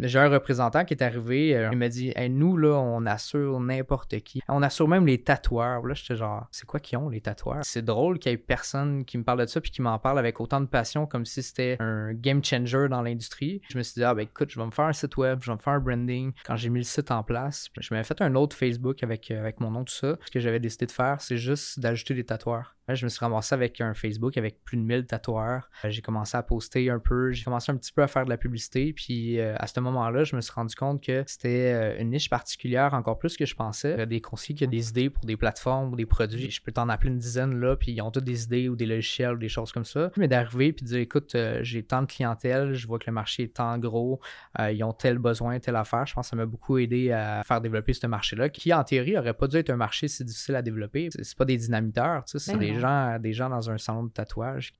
J'ai un représentant qui est arrivé, euh, il m'a dit Nous, là, on assure n'importe qui. On assure même les tatoueurs. Là, j'étais genre C'est quoi qui ont les tatoueurs? C'est drôle qu'il y ait personne qui me parle de ça puis qui m'en parle avec autant de passion comme si c'était un game changer dans l'industrie. Je me suis dit Ah, ben écoute, je vais me faire un site web, je vais me faire un branding. Quand j'ai mis le site en place, je m'avais fait un autre Facebook avec, euh, avec mon nom, tout ça. Ce que j'avais décidé de faire, c'est juste d'ajouter des tatoueurs. Je me suis ramassé avec un Facebook avec plus de 1000 tatoueurs. Euh, j'ai commencé à poster un peu, j'ai commencé un petit peu à faire de la publicité. Puis à ce moment-là, je me suis rendu compte que c'était euh, une niche particulière, encore plus que je pensais. Il y a des conseillers qui ont des idées pour des plateformes ou des produits. Je peux t'en appeler une dizaine là, puis ils ont toutes des idées ou des logiciels ou des choses comme ça. Mais d'arriver puis de dire écoute, euh, j'ai tant de clientèle, je vois que le marché est tant gros, euh, ils ont tel besoin, telle affaire. Je pense que ça m'a beaucoup aidé à faire développer ce marché-là, qui en théorie aurait pas dû être un marché si difficile à développer. C'est pas des dynamiteurs, c'est ben des gens, des gens dans un salon de tatouage.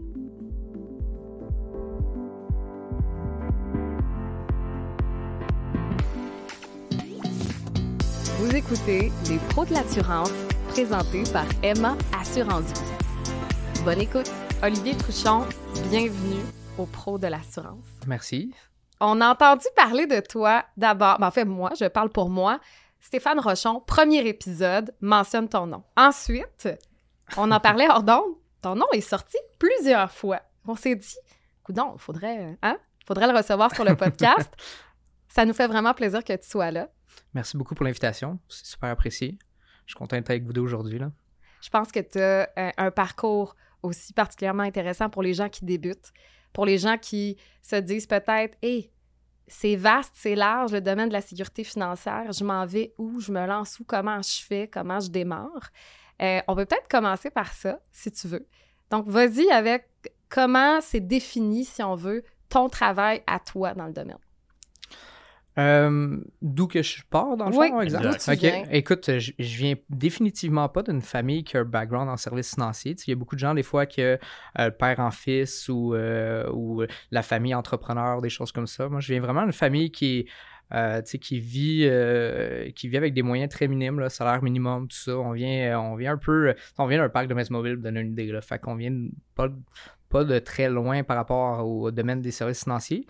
Vous écoutez Les pros de l'assurance, présentés par Emma Assurance Vie. Bonne écoute. Olivier Trouchon, bienvenue aux pros de l'assurance. Merci. On a entendu parler de toi d'abord. Ben, en fait, moi, je parle pour moi. Stéphane Rochon, premier épisode, mentionne ton nom. Ensuite, on en parlait hors d'onde. Ton nom est sorti plusieurs fois. On s'est dit, coudon, faudrait, hein? Faudrait le recevoir sur le podcast. Ça nous fait vraiment plaisir que tu sois là. Merci beaucoup pour l'invitation. C'est super apprécié. Je suis content d'être avec vous deux aujourd'hui. Je pense que tu as euh, un, parcours aussi particulièrement intéressant pour les gens qui débutent, pour les gens qui se disent peut-être Hé, c'est vaste, c'est large le domaine de la sécurité financière. Je m'en vais où, je me lance où, comment je fais, comment je démarre. Euh, on peut peut-être commencer par ça, si tu veux. Donc, vas-y avec comment c'est défini, si on veut, ton travail à toi dans le domaine. Euh, d'où que je pars, dans le fond, exact. Écoute, je, viens définitivement pas d'une famille qui a un background en service financier. il y a beaucoup de gens, des fois, que euh, père en fils ou, euh, ou la famille entrepreneur, des choses comme ça. Moi, je viens vraiment d'une famille qui qui vit qui vit avec des moyens très minimes, salaire minimum, tout ça. On vient, on vient un peu. On vient d'un parc de mobile pour donner une idée. Là. Fait qu'on vient pas, pas de très loin par rapport au domaine des services financiers.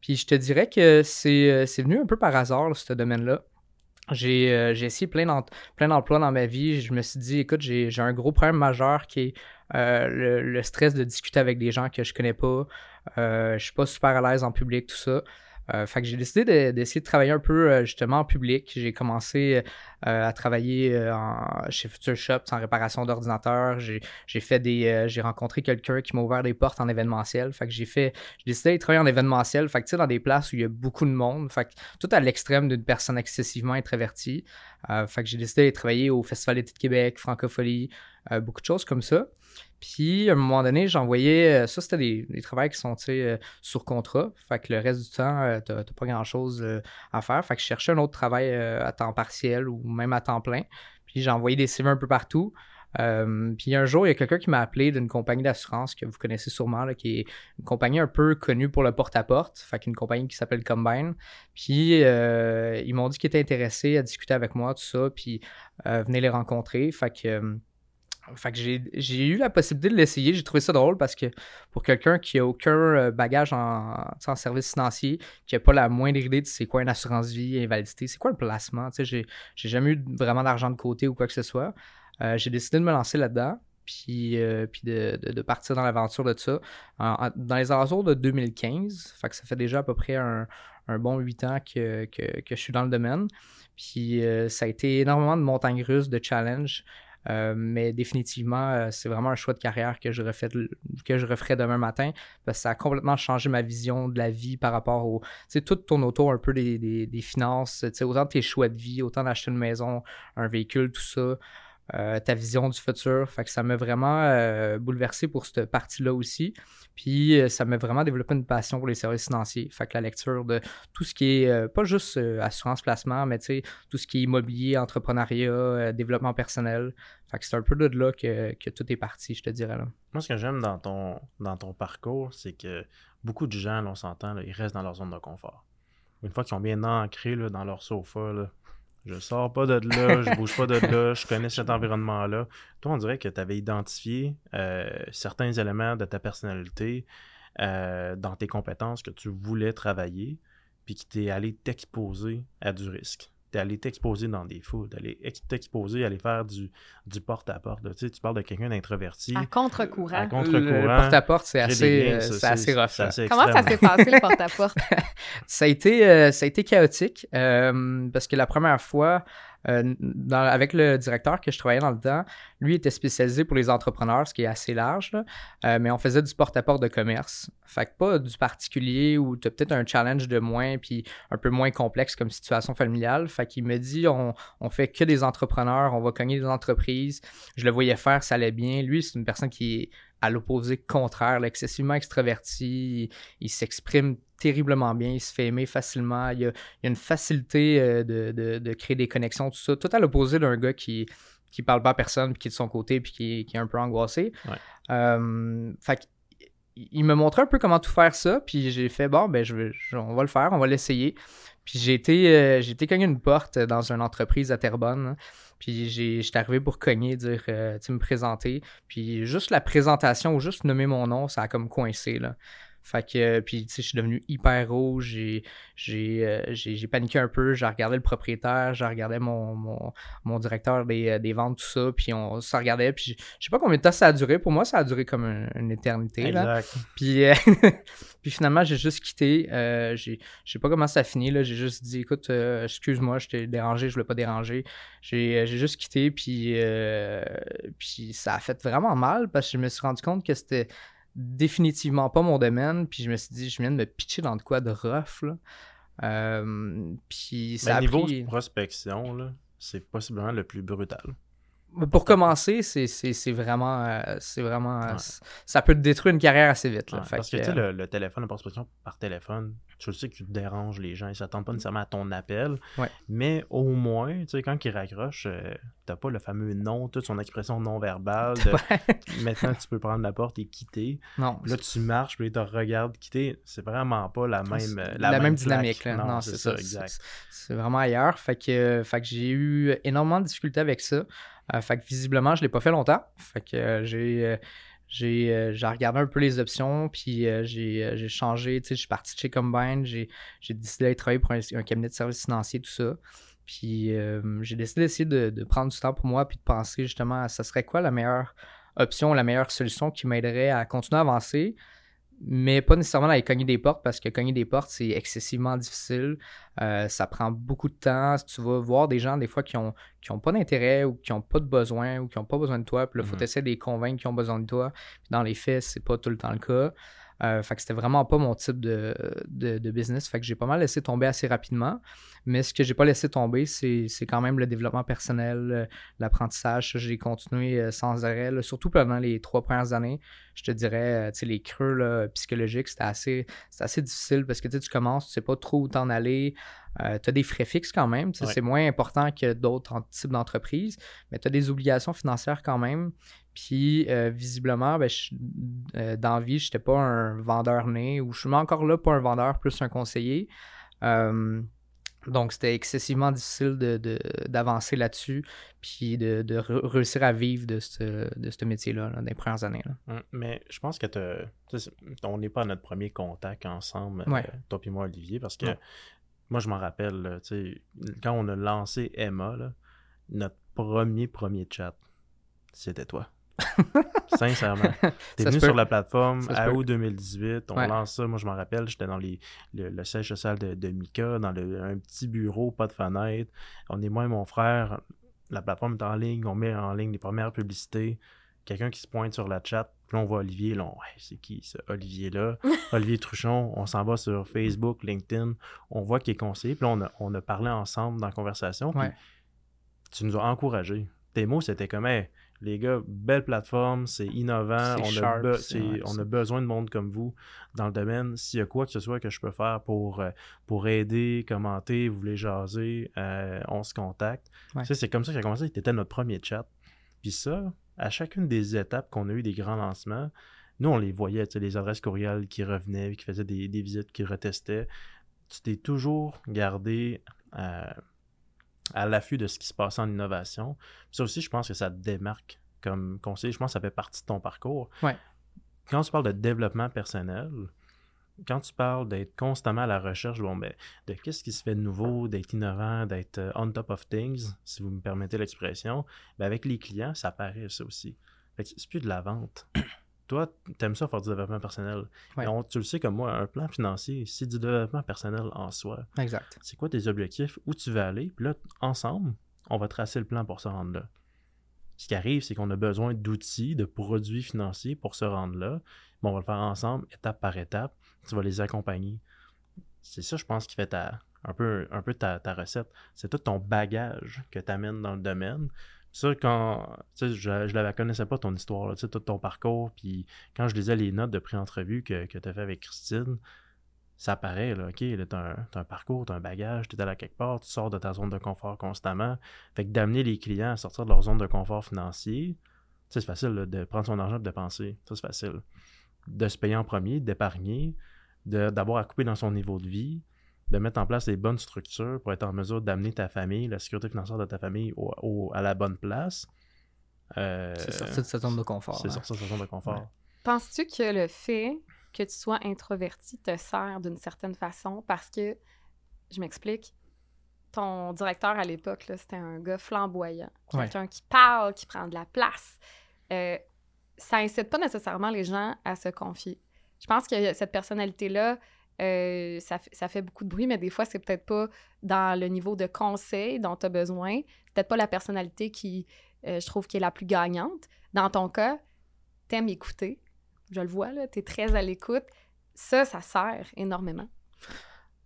Puis je te dirais que c'est euh, venu un peu par hasard, ce domaine-là. J'ai euh, essayé plein d'emplois dans ma vie. Je me suis dit, écoute, j'ai un gros problème majeur qui est euh, le, stress de discuter avec des gens que je connais pas. je suis pas super à l'aise en public, tout ça. Euh, fait que j'ai décidé d'essayer de, travailler un peu euh, justement en public. J'ai commencé euh, à travailler chez Future Shop en réparation d'ordinateur. J'ai fait des. j'ai rencontré quelqu'un qui m'a ouvert des portes en événementiel. Fait que j'ai fait. J'ai décidé de travailler en événementiel. Fait que tu sais, dans des places où il y a beaucoup de monde. Fait que tout à l'extrême d'une personne excessivement introvertie. fait que j'ai décidé de travailler au Festival d'été de Québec, Francophonie, beaucoup de choses comme ça. Puis, à un moment donné, j'envoyais. Euh, ça, c'était des, des travaux qui sont euh, sur contrat. Fait que le reste du temps, euh, tu n'as pas grand-chose à faire. Fait que je cherchais un autre travail à temps partiel ou même à temps plein. Puis, envoyé des CV un peu partout. puis un jour, il y a quelqu'un qui m'a appelé d'une compagnie d'assurance que vous connaissez sûrement, là, qui est une compagnie un peu connue pour le porte-à-porte, fait qu'une compagnie qui s'appelle Combine. Puis ils m'ont dit qu'ils étaient intéressés à discuter avec moi, tout ça, puis venez les rencontrer. Fait que fait que j'ai eu la possibilité de l'essayer. J'ai trouvé ça drôle parce que pour quelqu'un qui a aucun euh, bagage en, service financier, qui n'a pas la moindre idée de c'est quoi une assurance vie, invalidité, c'est quoi le placement, j'ai jamais eu vraiment d'argent de côté ou quoi que ce soit. Euh, j'ai décidé de me lancer là-dedans. Puis, euh, de, partir dans l'aventure de ça. dans les alentours de 2015, fait que ça fait déjà à peu près un, bon huit ans que, que, que, je suis dans le domaine. Puis ça a été énormément de montagnes russes, de challenges. Euh, mais définitivement, euh, c'est vraiment un choix de carrière que je, refais, que je referai demain matin parce que ça a complètement changé ma vision de la vie par rapport au. Tu sais, tout tourne autour un peu des, des, des finances, tu sais, autant tes choix de vie, autant d'acheter une maison, un véhicule, tout ça. Euh, ta vision du futur. Fait que ça m'a vraiment euh, bouleversé pour cette partie-là aussi. Puis euh, ça m'a vraiment développé une passion pour les services financiers. Fait que la lecture de tout ce qui est pas juste assurance placement, mais tout ce qui est immobilier, entrepreneuriat, développement personnel. Fait que c'est un peu de là que, tout est parti, je te dirais. Là. Moi, ce que j'aime dans ton, dans ton parcours, c'est que beaucoup de gens, on s'entend, ils restent dans leur zone de confort. Une fois qu'ils sont bien ancrés dans leur sofa, là, je sors pas de là, je bouge pas de là, je connais cet environnement-là. Toi, on dirait que tu avais identifié euh, certains éléments de ta personnalité euh, dans tes compétences que tu voulais travailler. puis que tu es allé t'exposer à du risque d'aller t'exposer dans des foules, d'aller t'exposer, aller faire du, du porte-à-porte. Tu, sais, tu parles de quelqu'un d'introverti. À contre-courant. À contre-courant. Le porte-à-porte, c'est assez, euh, c'est assez rough. Comment ça s'est passé, le porte-à-porte? ça, a été, euh, ça a été chaotique euh, parce que la première fois, euh, avec le directeur que je travaillais dans le temps, lui était spécialisé pour les entrepreneurs, ce qui est assez large, euh, mais on faisait du porte-à-porte de commerce. Fait que pas du particulier où tu as peut-être un challenge de moins puis un peu moins complexe comme situation familiale. Fait qu'il me dit on, on fait que des entrepreneurs, on va cogner des entreprises. Je le voyais faire, ça allait bien. Lui, c'est une personne qui est à l'opposé contraire, excessivement extraverti, il, s'exprime terriblement bien, il se fait aimer facilement, il a, a une facilité euh, de, créer des connexions, tout ça, tout à l'opposé d'un gars qui qui parle pas à personne, puis qui est de son côté, puis qui, est un peu angoissé. Euh, fait il me montrait un peu comment tout faire ça, puis j'ai fait bon, ben je, on va le faire, on va l'essayer. Puis j'ai été, euh, j'ai été cogner une porte dans une entreprise à Terrebonne. Puis j'étais arrivé pour cogner, dire, euh, tu me présenter. Puis juste la présentation ou juste nommer mon nom, ça a comme coincé, là. Fait que, euh, puis, tu sais, je suis devenu hyper rouge, j'ai, j'ai, euh, j'ai, paniqué un peu, j'ai regardé le propriétaire, j'ai regardé mon, mon, mon directeur des, euh, des, ventes, tout ça, puis on se regardait, puis je sais pas combien de temps ça a duré, pour moi, ça a duré comme une, éternité, exact. là. Puis, puis finalement, j'ai juste quitté, j'ai, je sais pas comment ça a fini, là, j'ai juste dit, écoute, excuse-moi, je t'ai dérangé, je voulais pas déranger, j'ai, j'ai juste quitté, puis, puis ça a fait vraiment mal, parce que je me suis rendu compte que c'était définitivement pas mon domaine. Puis je me suis dit, je viens de me pitcher dans de quoi de rough. Là. Euh, puis ça Mais niveau prospection, là, c'est possiblement le plus brutal. Pour commencer, c'est vraiment. c'est vraiment euh, Ça peut te détruire une carrière assez vite. Là, parce que, tu sais, le, le, téléphone, la prospection par téléphone, tu sais que tu déranges les gens, ils s'attendent pas nécessairement à ton appel. Mais au moins, tu sais, quand ils raccrochent, euh, t'as pas le fameux nom, toute son expression non verbale. maintenant, tu peux prendre la porte et quitter. Non. Là, tu marches, puis ils te regardent quitter. C'est vraiment pas la même, la, même, dynamique. Non, c'est ça, exact. C'est vraiment ailleurs. Fait que, fait que j'ai eu énormément de difficultés avec ça. Euh, fait que visiblement, je l'ai pas fait longtemps. Fait que euh, j'ai euh, j'ai regardé un peu les options, puis j'ai changé, je suis parti de chez Combine, j'ai décidé d'aller travailler pour un, cabinet de services financiers, tout ça. Puis j'ai décidé d'essayer de, de, prendre du temps pour moi, puis de penser justement à ça serait quoi la meilleure option, la meilleure solution qui m'aiderait à continuer à avancer, mais pas nécessairement d'aller cogner des portes parce que cogner des portes, c'est excessivement difficile. Euh, ça prend beaucoup de temps. Tu vas voir des gens, des fois, qui ont, qui ont pas d'intérêt ou qui ont pas de besoin ou qui ont pas besoin de toi. Puis là, il faut essayer de les convaincre qu'ils ont besoin de toi. dans les faits, c'est pas tout le temps le cas. Euh, fait que c'était vraiment pas mon type de, de, business. Fait que j'ai pas mal laissé tomber assez rapidement. Mais ce que j'ai pas laissé tomber, c'est quand même le développement personnel, euh, l'apprentissage. J'ai continué euh, sans arrêt, surtout pendant les trois premières années. Je te dirais, tu sais, les creux psychologiques, c'était assez, assez difficile parce que tu commences, tu sais pas trop où t'en aller. tu as des frais fixes quand même. C'est moins important que d'autres types d'entreprises, mais tu as des obligations financières quand même. Puis, euh, visiblement, ben, euh, dans la vie, je n'étais pas un vendeur né, ou je suis encore là, pas un vendeur, plus un conseiller. Euh, donc, c'était excessivement difficile d'avancer de, là-dessus, puis de, réussir à vivre de ce, métier-là dans les premières années. Hum, mais je pense que on n'est pas à notre premier contact ensemble, toi et moi, Olivier, parce que moi, je m'en rappelle, quand on a lancé Emma, notre premier, premier chat, c'était toi. Sincèrement. T'es venu sur la plateforme à août 2018, on lance ça. Moi, je m'en rappelle, j'étais dans les, le, siège social de, de Mika, dans un petit bureau, pas de fenêtre. On est moi et mon frère. La plateforme est en ligne, on met en ligne les premières publicités. Quelqu'un qui se pointe sur la chat, puis là, on voit Olivier, là, c'est qui ce Olivier-là? Olivier Truchon, on s'en va sur Facebook, LinkedIn, on voit qu'il est conseillé, puis là, on a, on a parlé ensemble dans la conversation, puis tu nous as encouragés. Tes mots, c'était comme, les gars, belle plateforme, c'est innovant, on, a, on a besoin de monde comme vous dans le domaine. S'il y a quoi que ce soit que je peux faire pour, euh, pour aider, commenter, vous voulez jaser, euh, on se contacte. C'est comme ça que a commencé, c'était notre premier chat. Puis ça, à chacune des étapes qu'on a eu des grands lancements, nous, on les voyait, les adresses courriels qui revenaient, qui faisaient des, visites, qui retestaient. Tu t'es toujours gardé euh, à l'affût de ce qui se passe en innovation. ça aussi, je pense que ça te démarque comme conseiller. Je pense que ça fait partie de ton parcours. Ouais. Quand tu parles de développement personnel, quand tu parles d'être constamment à la recherche bon, ben, de qu'est-ce qui se fait de nouveau, d'être innovant, d'être euh, on top of things, si vous me permettez l'expression, ben avec les clients, ça paraît ça aussi. c'est plus de la vente. Toi, tu aimes ça faire du développement personnel. tu le sais comme moi, un plan financier, c'est du développement personnel en soi. Exact. C'est quoi tes objectifs, où tu veux aller, puis là, ensemble, on va tracer le plan pour se rendre là. Ce qui arrive, c'est qu'on a besoin d'outils, de produits financiers pour se rendre là. Bon, on va le faire ensemble, étape par étape. Tu vas les accompagner. C'est ça, je pense, qui fait un peu, un peu ta, ta recette. C'est tout ton bagage que tu amènes dans le domaine. Ça, quand. je, je connaissais pas ton histoire, tout ton parcours. Puis quand je lisais les notes de pré-entrevue que, que tu as fait avec Christine, ça paraît, là, OK, tu as, un parcours, tu as un bagage, tu es allé quelque part, tu sors de ta zone de confort constamment. Fait que d'amener les clients à sortir de leur zone de confort financier, c'est facile de prendre son argent et de dépenser. Ça, c'est facile. De se payer en premier, d'épargner, d'avoir à couper dans son niveau de vie, de mettre en place les bonnes structures pour être en mesure d'amener ta famille, la sécurité financière de ta famille à la bonne place. Euh, c'est sortir de sa zone de confort. C'est sortir de sa zone de confort. Penses-tu que le fait que tu sois introverti te sert d'une certaine façon? Parce que, je m'explique, ton directeur à l'époque, c'était un gars flamboyant, quelqu'un qui parle, qui prend de la place. Euh, ça incite pas nécessairement les gens à se confier. Je pense que cette personnalité-là, euh, ça, ça, fait beaucoup de bruit, mais des fois, c'est peut-être pas dans le niveau de conseil dont tu as besoin. Peut-être pas la personnalité qui, euh, je trouve, qui est la plus gagnante. Dans ton cas, t'aimes écouter. Je le vois, là, t'es très à l'écoute. Ça, ça sert énormément.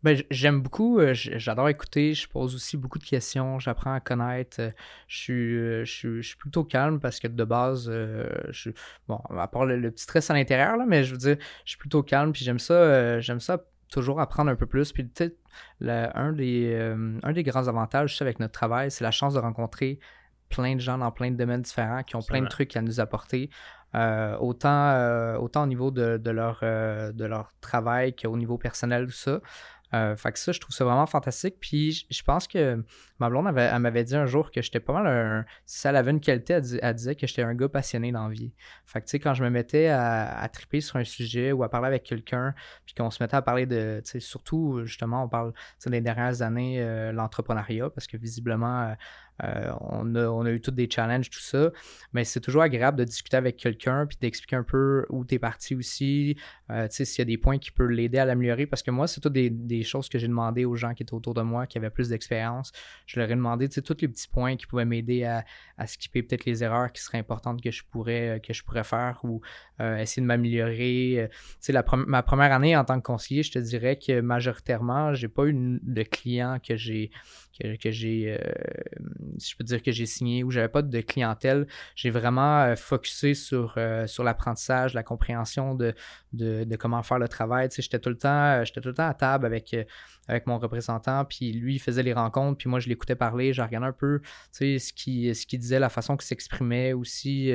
Ben, j'aime beaucoup, euh, j'adore écouter, je pose aussi beaucoup de questions, j'apprends à connaître. Je suis, je, suis, plutôt calme parce que de base, je suis, bon, à part le, petit stress à l'intérieur, là, mais je veux dire, je suis plutôt calme, puis j'aime ça, j'aime ça toujours apprendre un peu plus. Puis peut-être un, des, un des grands avantages avec notre travail, c'est la chance de rencontrer plein de gens dans plein de domaines différents qui ont plein de trucs à nous apporter. autant, autant au niveau de, de leur, de leur travail qu'au niveau personnel, tout ça. Euh, fait que ça, je trouve ça vraiment fantastique. Puis je pense que ma blonde, avait, elle m'avait dit un jour que j'étais pas mal un. Si elle avait une qualité, elle, disait que j'étais un gars passionné dans la vie. Fait que tu sais, quand je me mettais à, triper sur un sujet ou à parler avec quelqu'un, puis qu'on se mettait à parler de. Tu sais, surtout, justement, on parle des dernières années, euh, l'entrepreneuriat, parce que visiblement, euh, euh, on, a, eu tous des challenges, tout ça. Mais c'est toujours agréable de discuter avec quelqu'un puis d'expliquer un peu où tu es parti aussi. Euh, tu sais, s'il y a des points qui peuvent l'aider à l'améliorer. Parce que moi, c'est toutes des, choses que j'ai demandé aux gens qui étaient autour de moi, qui avaient plus d'expérience. Je leur ai demandé, tu sais, tous les petits points qui pouvaient m'aider à, à skipper peut-être les erreurs qui seraient importantes que je pourrais, que je pourrais faire ou euh, essayer de m'améliorer. Tu sais, ma première année en tant que conseiller, je te dirais que majoritairement, j'ai pas eu de clients que j'ai que, j'ai, euh, je peux dire que j'ai signé, où j'avais pas de clientèle. J'ai vraiment euh, focusé sur, euh, sur l'apprentissage, la compréhension de, de, comment faire le travail. Tu sais, j'étais tout le temps, j'étais tout le temps à table avec, avec mon représentant, puis lui, il faisait les rencontres, puis moi, je l'écoutais parler, je regardais un peu, tu sais, ce qu'il ce disait, la façon qu'il s'exprimait aussi.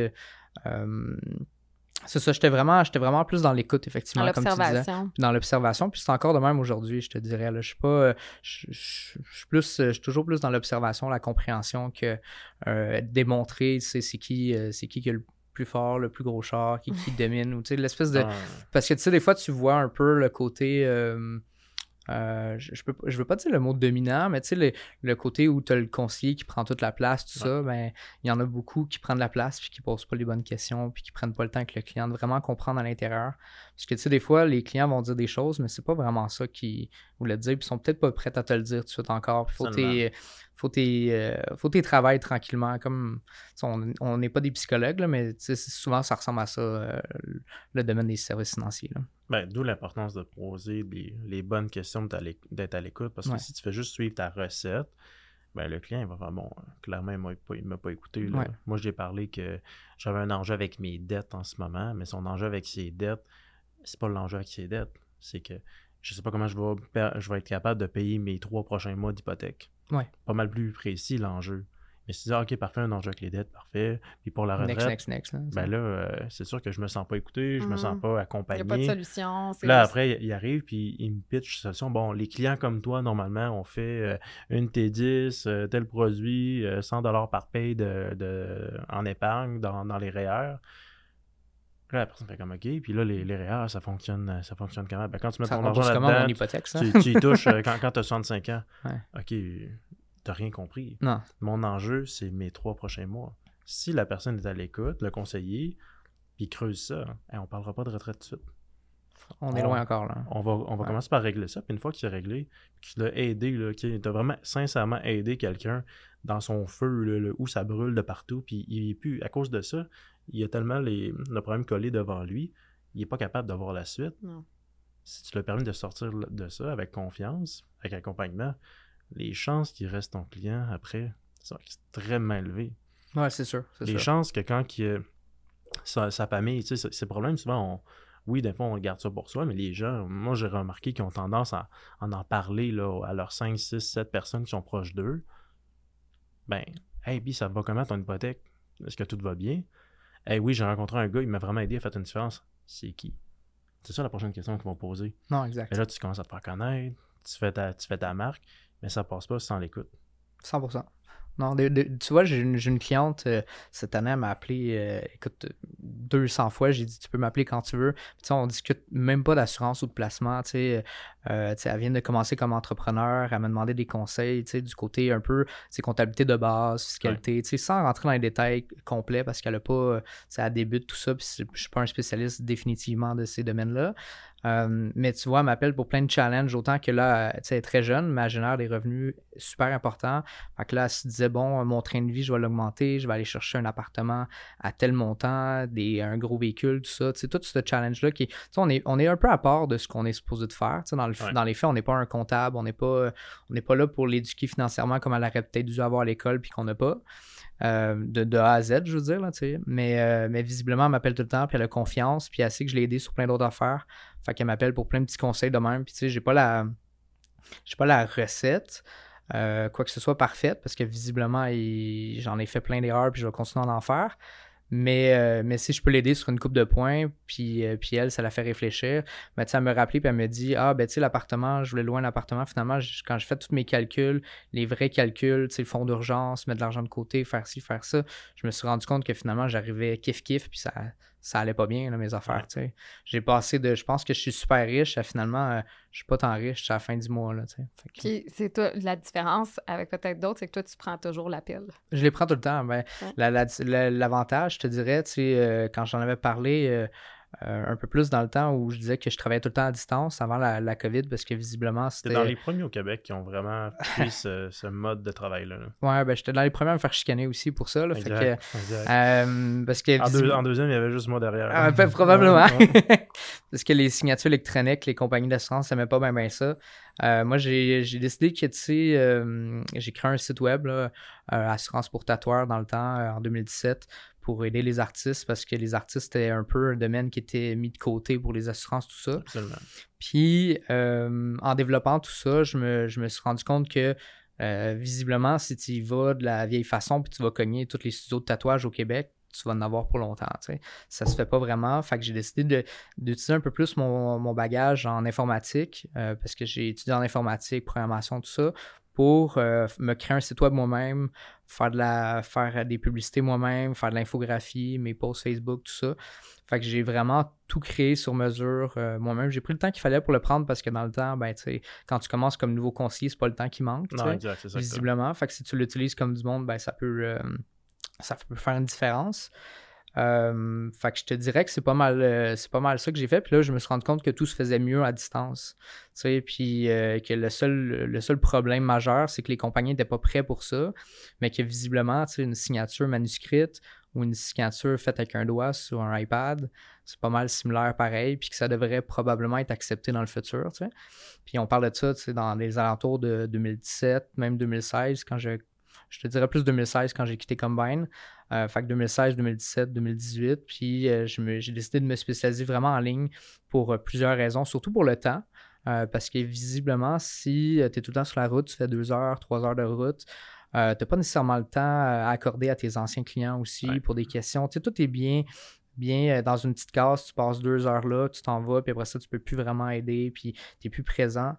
C'est ça, j'étais vraiment, j'étais vraiment plus dans l'écoute, effectivement, comme tu disais. Dans l'observation. Puis c'est encore de même aujourd'hui, je te dirais. Là. Je suis pas. Je, suis plus. Je suis toujours plus dans l'observation, la compréhension que euh, démontrer c'est qui, euh, c'est qui qui est le plus fort, le plus gros char, qui, qui domine. Ou l'espèce de. Parce que tu sais, des fois, tu vois un peu le côté. Euh, euh, je ne veux pas dire le mot dominant, mais tu sais, le, côté où tu as le conseiller qui prend toute la place, tout ça, ben, il y en a beaucoup qui prennent la place puis qui posent pas les bonnes questions puis qui prennent pas le temps avec le client de vraiment comprendre à l'intérieur. Parce que tu sais, des fois, les clients vont dire des choses, mais c'est pas vraiment ça qu'ils voulaient dire, puis ils sont peut-être pas prêts à te le dire tout de suite encore. Il faut tes, faut tes, euh, faut tes travailler tranquillement. Comme on n'est pas des psychologues, là, mais souvent ça ressemble à ça, euh, le domaine des services financiers. Ben, D'où l'importance de poser les, bonnes questions, d'être à l'écoute. Parce que si tu fais juste suivre ta recette, ben, le client il va faire bon, clairement, il ne m'a pas écouté. Moi, j'ai parlé que j'avais un enjeu avec mes dettes en ce moment, mais son enjeu avec ses dettes, c'est pas l'enjeu avec ses dettes. C'est que je sais pas comment je vais, je vais être capable de payer mes trois prochains mois d'hypothèque. Pas mal plus précis l'enjeu. Mais si tu dis, OK, parfait, un enjeu avec les dettes, parfait. Puis pour la retraite, next, next, next, ben là, euh, c'est sûr que je me sens pas écouté, je me sens mm. pas accompagné. Il n'y a pas de solution. Là, après, il arrive, puis il me pitch solution. Bon, les clients comme toi, normalement, on fait euh, une T10, euh, tel produit, 100 par paye de, en épargne dans, dans les REER. Là, la personne fait comme OK, puis là, les, les REER, ça fonctionne, ça fonctionne comment? Ben, quand tu mets Ça ton argent là-dedans, mon hypothèque, ça? tu, tu y touches euh, quand, quand tu as 65 ans. Ouais. OK, t'as rien compris. Non. Mon enjeu, c'est mes trois prochains mois. Si la personne est à l'écoute, le conseiller, puis creuse ça, hein, on parlera pas de retraite tout de suite. On est On- loin encore, là. On va, on va Ouais. commencer par régler ça. Puis une fois que c'est réglé, tu l'as aidé, là, tu as vraiment sincèrement aidé quelqu'un dans son feu, là, où ça brûle de partout, puis il est plus, à cause de ça, il a tellement les, le problème collé devant lui, il est pas capable d'avoir la suite. Non. Si tu lui as permis de sortir de ça avec confiance, avec accompagnement, les chances qu'il reste ton client après sont extrêmement élevées. Ouais, c'est sûr. Les sûr. chances que quand sa, sa famille, tu sais, ces problèmes, souvent, on- oui, des fois, on garde ça pour soi, mais les gens, moi, j'ai remarqué qu'ils ont tendance à, à en parler là, à leurs 5, 6, 7 personnes qui sont proches d'eux. Ben, hey, puis ça va comment ton hypothèque? Est-ce que tout va bien? Hey, oui, j'ai rencontré un gars, il m'a vraiment aidé, a fait une différence. C'est qui? C'est ça la prochaine question qu'ils vont poser. Non, exact. Et là, tu commences à te faire connaître, tu fais ta, tu fais ta marque, mais ça passe pas sans l'écoute. 100%. Non, de- de- tu vois, j'ai une, cliente euh, cette année, elle m'a appelé, euh, écoute, 200 fois. J'ai dit, tu peux m'appeler quand tu veux. Puis, tu sais, on discute même pas d'assurance ou de placement. Tu sais, Euh, tu sais, elle vient de commencer comme entrepreneur. Elle m'a demandé des conseils, tu sais, du côté un peu, comptabilité de base, fiscalité, tu sais, sans rentrer dans les détails complets parce qu'elle a pas, euh, tu sais, elle débute tout ça. Puis, je suis pas un spécialiste définitivement de ces domaines-là. Euh, mais tu vois, elle m'appelle pour plein de challenges, autant que là, tu sais, elle est très jeune, mais elle génère des revenus super importants. Fait que là, elle se disait, bon, mon train de vie, je vais l'augmenter, je vais aller chercher un appartement à tel montant, des, un gros véhicule, tout ça. Tu sais, tout ce challenge-là qui tu sais, on est, on est un peu à part de ce qu'on est supposé de faire. Tu sais, dans, le, Ouais. dans les faits, on n'est pas un comptable, on n'est pas, on n'est pas là pour l'éduquer financièrement comme elle aurait peut-être dû avoir à l'école puis qu'on n'a pas. Euh, de, de A à Z, je veux dire, là, tu sais. Mais, euh, mais visiblement, elle m'appelle tout le temps, puis elle a confiance, puis elle sait que je l'ai aidé sur plein d'autres affaires. Fait qu'elle m'appelle pour plein de petits conseils de même. Puis tu sais, j'ai pas la. J'ai pas la recette. euh, quoi que ce soit parfaite, parce que visiblement, j'en ai fait plein d'erreurs, puis je vais continuer à en faire. Mais, euh, mais si je peux l'aider sur une coupe de points, puis, euh, puis elle, ça la fait réfléchir, ben, tu sais, elle me rappelait, puis elle me dit Ah, ben, tu sais, l'appartement, je voulais louer un appartement. Finalement, quand je fais tous mes calculs, les vrais calculs, tu sais, le fonds d'urgence, mettre de l'argent de côté, faire ci, faire ça, je me suis rendu compte que finalement, j'arrivais kiff-kiff, puis ça, ça allait pas bien, là, mes affaires, Ouais. tu sais. J'ai passé de, je pense que je suis super riche, à finalement, euh, je suis pas tant riche à la fin du mois, là, que- Puis c'est toi, la différence avec peut-être d'autres, c'est que toi, tu prends toujours l'appel. Je les prends tout le temps. Ben, Ouais. la- la- la- L'avantage, je te dirais, tu sais, euh, quand j'en avais parlé euh, un peu plus dans le temps où je disais que je travaillais tout le temps à distance avant la, la COVID parce que visiblement c'était. dans les premiers au Québec qui ont vraiment pris ce, ce mode de travail-là. là. Ouais, ben j'étais dans les premiers à me faire chicaner aussi pour ça. Là, fait Exact, que, exact. euh, parce que en, visib- deux- en deuxième, il y avait juste moi derrière. Ah, ben, probablement. Parce que les signatures électroniques, les compagnies d'assurance n'aimaient pas bien bien ça. Euh, moi, j'ai décidé que, tu sais, euh, j'ai créé un site web, là, euh, Assurance pour tatoueur, dans le temps, en 2017, pour aider les artistes, parce que les artistes étaient un peu un domaine qui était mis de côté pour les assurances, tout ça. Absolument. Puis, euh, en développant tout ça, je me, je me suis rendu compte que, euh, visiblement, si tu y vas de la vieille façon, puis tu vas cogner tous les studios de tatouage au Québec, tu vas en avoir pour longtemps. tu sais. Ça se fait pas vraiment. Fait que j'ai décidé d'utiliser un peu plus mon, mon bagage en informatique, euh, parce que j'ai étudié en informatique, programmation, tout ça, pour euh, me créer un site web moi-même, faire de la faire des publicités moi-même, faire de l'infographie, mes posts Facebook, tout ça. Fait que j'ai vraiment tout créé sur mesure euh, moi-même. J'ai pris le temps qu'il fallait pour le prendre parce que dans le temps, ben, quand tu commences comme nouveau conseiller, c'est pas le temps qui manque. Non, exact, visiblement. Fait que si tu l'utilises comme du monde, ben, ça peut, euh, ça peut faire une différence. Euh, fait que je te dirais que c'est pas mal euh, c'est pas mal ça que j'ai fait puis là je me suis rendu compte que tout se faisait mieux à distance tu sais puis euh, que le seul le seul problème majeur c'est que les compagnies n'étaient pas prêts pour ça mais que visiblement tu sais une signature manuscrite ou une signature faite avec un doigt sur un iPad c'est pas mal similaire pareil puis que ça devrait probablement être accepté dans le futur tu sais puis on parle de ça tu sais dans les alentours de 2017 même 2016 quand je je te dirais plus 2016 quand j'ai quitté Combine. Euh, fait que 2016, 2017, 2018. Puis euh, je me- j'ai décidé de me spécialiser vraiment en ligne pour euh, plusieurs raisons, surtout pour le temps. Euh, parce que visiblement, si tu es tout le temps sur la route, tu fais deux heures, trois heures de route, euh, tu n'as pas nécessairement le temps à accorder à tes anciens clients aussi Ouais. pour des questions. Tu sais, tout est bien, bien dans une petite case, tu passes deux heures là, tu t'en vas, puis après ça, tu peux plus vraiment aider, puis tu n'es plus présent.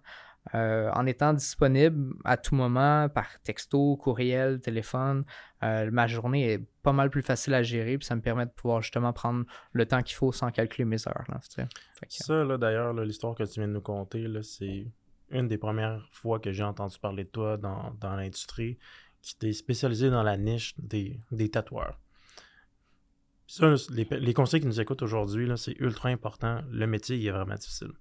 En étant disponible à tout moment par texto, courriel, téléphone, ma journée est pas mal plus facile à gérer, puis ça me permet de pouvoir justement prendre le temps qu'il faut sans calculer mes heures. Là, ça, là, d'ailleurs, l'histoire que tu viens de nous conter, c'est une des premières fois que j'ai entendu parler de toi dans, l'industrie, qui t'es spécialisé dans la niche des, des tatoueurs. Ça, les, conseils qui nous écoutent aujourd'hui, c'est ultra important. Le métier, il est vraiment difficile.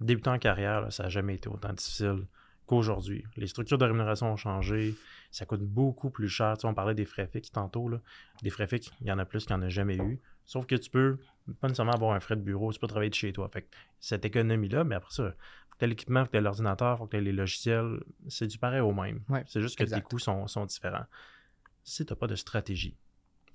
Débutant en carrière, ça n'a jamais été autant difficile qu'aujourd'hui. Les structures de rémunération ont changé. Ça coûte beaucoup plus cher. Tu on parlait des frais fixes tantôt. Là. Des frais fixes, il y en a plus qu'il n'y en a jamais eu. Sauf que tu peux pas nécessairement avoir un frais de bureau, tu peux travailler de chez toi. Fait cette économie-là, mais après ça, tu as l'équipement, tu as l'ordinateur, faut que tu les logiciels, c'est du pareil au même. c'est juste que tes coûts sont, différents. Si tu n'as pas de stratégie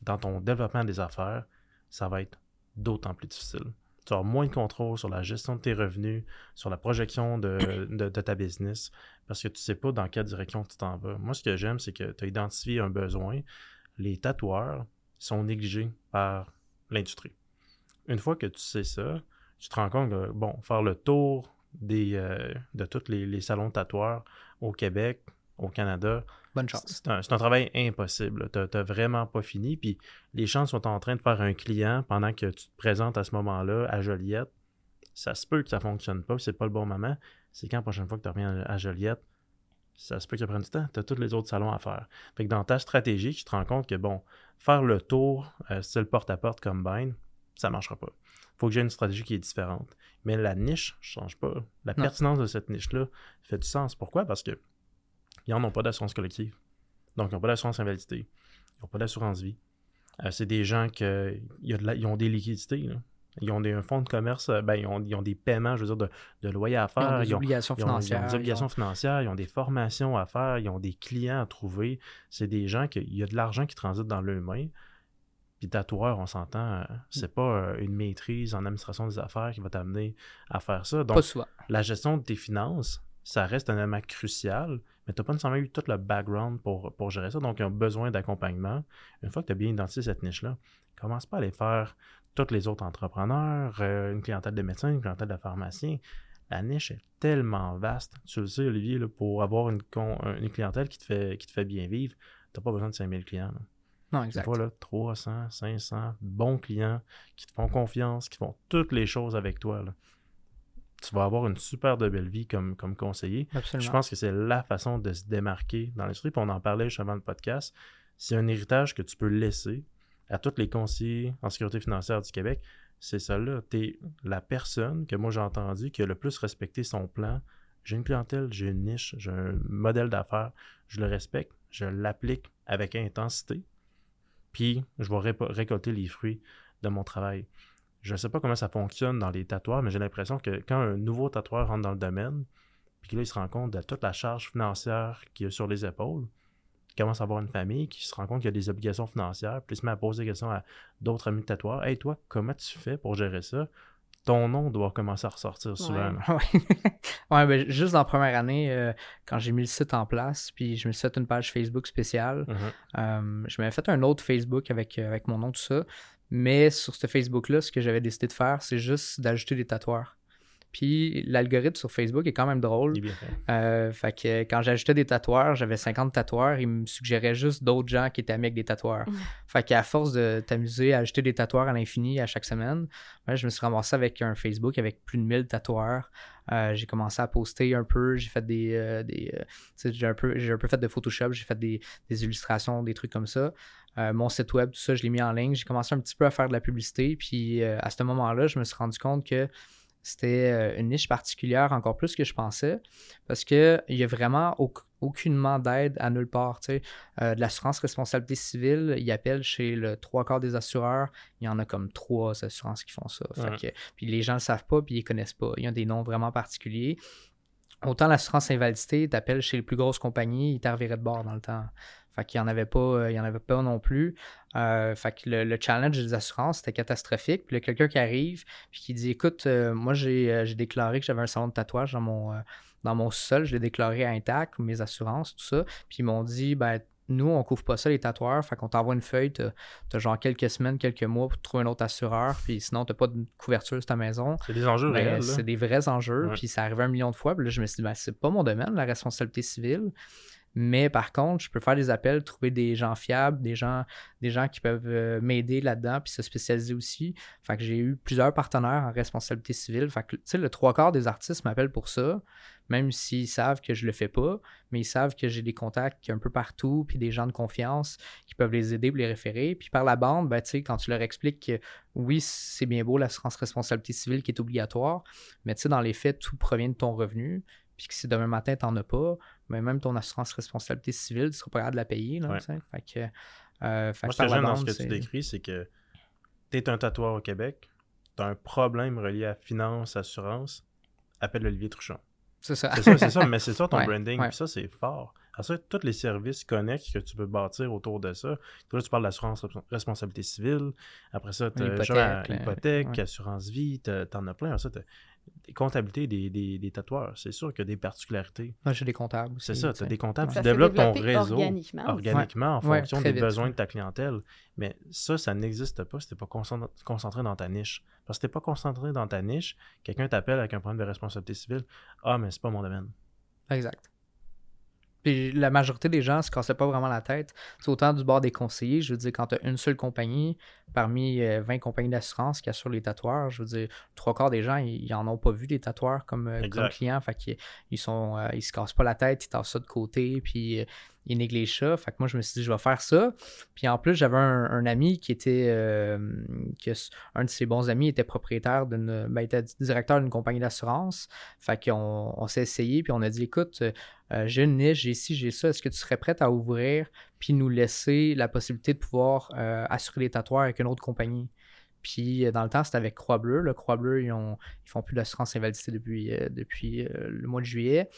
dans ton développement des affaires, ça va être d'autant plus difficile. Tu as moins de contrôle sur la gestion de tes revenus, sur la projection de, ta business, parce que tu ne sais pas dans quelle direction tu t'en vas. Moi, ce que j'aime, c'est que tu as identifié un besoin. Les tatoueurs sont négligés par l'industrie. Une fois que tu sais ça, tu te rends compte que, bon, faire le tour des, euh, de tous les, salons tatoueurs au Québec, au Canada. Bonne chance. C'est un, travail impossible. Tu n'as vraiment pas fini. Puis les gens sont en train de faire un client pendant que tu te présentes à ce moment-là à Joliette. Ça se peut que ça ne fonctionne pas, c'est pas le bon moment. C'est quand la prochaine fois que tu reviens à Joliette, ça se peut que ça prenne du temps. Tu as tous les autres salons à faire. Fait que dans ta stratégie, tu te rends compte que, bon, faire le tour, euh, c'est le porte-à-porte comme Bain, ça ne marchera pas. Il faut que j'ai une stratégie qui est différente. Mais la niche ne change pas. La pertinence de cette niche-là fait du sens. Pourquoi? Parce que ils n'en ont pas d'assurance collective. Donc, ils n'ont pas d'assurance invalidité. Ils n'ont pas d'assurance vie. Euh, c'est des gens qui ont des liquidités. Ils ont des, un fonds de commerce, euh, ben, ils, ont, des paiements, je veux dire, de, loyers à faire. Ils ont des obligations financières. Ils ont des obligations financières, ils ont des formations à faire, ils ont des clients à trouver. C'est des gens qui, il y a de l'argent qui transite dans leurs mains. Puis tatoueur, on s'entend, euh, c'est pas une maîtrise en administration des affaires qui va t'amener à faire ça. Donc, la gestion de tes finances, ça reste un élément crucial, mais tu n'as pas nécessairement eu tout le background pour, pour gérer ça. Donc, ils ont besoin d'accompagnement. Une fois que tu as bien identifié cette niche-là, commence pas à aller faire tous les autres entrepreneurs, euh, une clientèle de médecins, une clientèle de pharmaciens. La niche est tellement vaste. Tu le sais, Olivier, pour avoir une, une, clientèle qui te, fait, qui te fait bien vivre, tu n'as pas besoin de 5000 clients. Non, exact. là, 300, 500 bons clients qui te font confiance, qui font toutes les choses avec toi. Tu vas avoir une super de belle vie comme, comme conseiller. Absolument. Je pense que c'est la façon de se démarquer dans l'industrie. Puis on en parlait juste avant le podcast. C'est un héritage que tu peux laisser à tous les conseillers en sécurité financière du Québec. C'est ça là. Tu es la personne que moi j'ai entendu qui a le plus respecté son plan. J'ai une clientèle, j'ai une niche, j'ai un modèle d'affaires. Je le respecte, je l'applique avec intensité puis je vais récolter les fruits de mon travail. Je ne sais pas comment ça fonctionne dans les tatoueurs, mais j'ai l'impression que quand un nouveau tatoueur rentre dans le domaine, puis qu'il il se rend compte de toute la charge financière qu'il a sur les épaules, il commence à avoir une famille, qui se rend compte qu'il y a des obligations financières, puis il se met à poser des questions à d'autres amis de tatoueurs. Hey, toi, comment tu fais pour gérer ça? ton nom doit commencer à ressortir souvent. Ouais, ben, juste dans la première année, euh, quand j'ai mis le site en place, puis je me suis fait une page Facebook spéciale, mm-hmm. euh, je m'avais fait un autre Facebook avec, euh, avec mon nom, tout ça. Mais sur ce Facebook-là, ce que j'avais décidé de faire, c'est juste d'ajouter des tatoueurs. Puis l'algorithme sur Facebook est quand même drôle. Euh, fait que quand j'ajoutais des tatoueurs, j'avais 50 tatoueurs, il me suggérait juste d'autres gens qui étaient amis avec des tatoueurs. fait qu'à force de t'amuser à ajouter des tatoueurs à l'infini à chaque semaine, je me suis ramassé avec un Facebook avec plus de 1000 tatoueurs. Euh, j'ai commencé à poster un peu, j'ai fait des. Euh, j'ai, un peu, j'ai un peu fait de Photoshop, j'ai fait des, des, illustrations, des trucs comme ça. mon site web, tout ça, je l'ai mis en ligne. J'ai commencé un petit peu à faire de la publicité. Puis à ce moment-là, je me suis rendu compte que c'était euh, une niche particulière encore plus que je pensais parce qu'il n'y a vraiment aucunement d'aide à nulle part. Euh, de l'assurance responsabilité civile, ils appellent chez le trois quarts des assureurs. Il y en a comme trois assurances qui font ça. puis les gens ne le savent pas, puis ils ne connaissent pas. Il y a des noms vraiment particuliers. Autant l'assurance invalidité, tu appelles chez les plus grosses compagnies, ils t'arriveraient de bord dans le temps. Fait qu'il n'y en avait pas, euh, il y en avait pas non plus. Euh, fait que le, challenge des assurances, c'était catastrophique. Puis quelqu'un qui arrive puis qui dit Écoute, euh, moi j'ai déclaré que j'avais un salon de tatouage dans mon dans mon sol, je l'ai déclaré intact, mes assurances, tout ça. Puis ils m'ont dit ben nous, on couvre pas ça, les tatoueurs. Fait qu'on t'envoie une feuille, t'as as genre quelques semaines, quelques mois pour trouver un autre assureur. Puis sinon, t'as pas de couverture sur ta maison. C'est des enjeux Ben, réels. C'est des vrais enjeux. Puis ça arrive un million de fois. Puis là, je me suis dit, ben, c'est pas mon domaine, la responsabilité civile. Mais par contre, je peux faire des appels, trouver des gens fiables, des gens, qui peuvent euh, m'aider là-dedans, puis se spécialiser aussi. Fait que j'ai eu plusieurs partenaires en responsabilité civile. Fait que, tu sais, le trois quarts des artistes m'appellent pour ça, même s'ils savent que je le fais pas, mais ils savent que j'ai des contacts un peu partout, puis des gens de confiance qui peuvent les aider pour les référer. Puis par la bande, ben, tu sais, quand tu leur expliques que oui, c'est bien beau l'assurance responsabilité civile qui est obligatoire, mais tu sais, dans les faits, tout provient de ton revenu puis que si demain matin, tu n'en as pas, mais même ton assurance responsabilité civile, tu ne seras pas capable de la payer. Là, Ouais. tu sais. Fait que, euh, fait Moi, que par dans ce que tu décris, c'est que tu es un tatoueur au Québec, tu as un problème relié à finance, assurance, appelle Olivier Truchon. C'est ça. C'est ça, c'est ça, mais c'est ça ton Ouais, branding, ouais. ça, c'est fort. À ça, tous les services connexes que tu peux bâtir autour de ça. Là, tu parles d'assurance responsabilité civile. Après ça, tu as Hypothèque, ouais. assurance vie, t'as- t'en as plein. Ça, des comptabilités des, des, des tatoueurs. C'est sûr qu'il y a des particularités. Moi, j'ai des comptables aussi. C'est ça, tu as des comptables, tu développes ton réseau organiquement en Ouais, fonction des vite. besoins de ta clientèle. Mais ça, ça n'existe pas si tu pas concent- concentré dans ta niche. Parce que tu pas concentré dans ta niche, quelqu'un t'appelle avec un problème de responsabilité civile. Ah, mais c'est pas mon domaine. Exact. Puis la majorité des gens se cassaient pas vraiment la tête. C'est autant du bord des conseillers. Je veux dire, quand tu as une seule compagnie parmi euh, 20 compagnies d'assurance qui assurent les tatoueurs, je veux dire, trois quarts des gens, ils, ils en ont pas vu des tatoueurs comme, euh, comme clients. Fait qu'ils ils sont euh, ils se cassent pas la tête, ils tassent ça de côté, puis euh, ils négligent ça. Fait que moi, je me suis dit, je vais faire ça. Puis en plus, j'avais un, ami qui était. euh, un de ses bons amis était propriétaire d'une. Ben, était directeur d'une compagnie d'assurance. Fait qu'on on s'est essayé, puis on a dit, écoute, euh, j'ai une niche, j'ai ci, j'ai ça. Est-ce que tu serais prête à ouvrir, puis nous laisser la possibilité de pouvoir euh, assurer les tatoueurs avec une autre compagnie? Puis euh, dans le temps, c'était avec Croix-Bleu. Le Croix-Bleu, ils, ont, ils font plus d'assurance invalidité depuis, euh, depuis euh, le mois de juillet.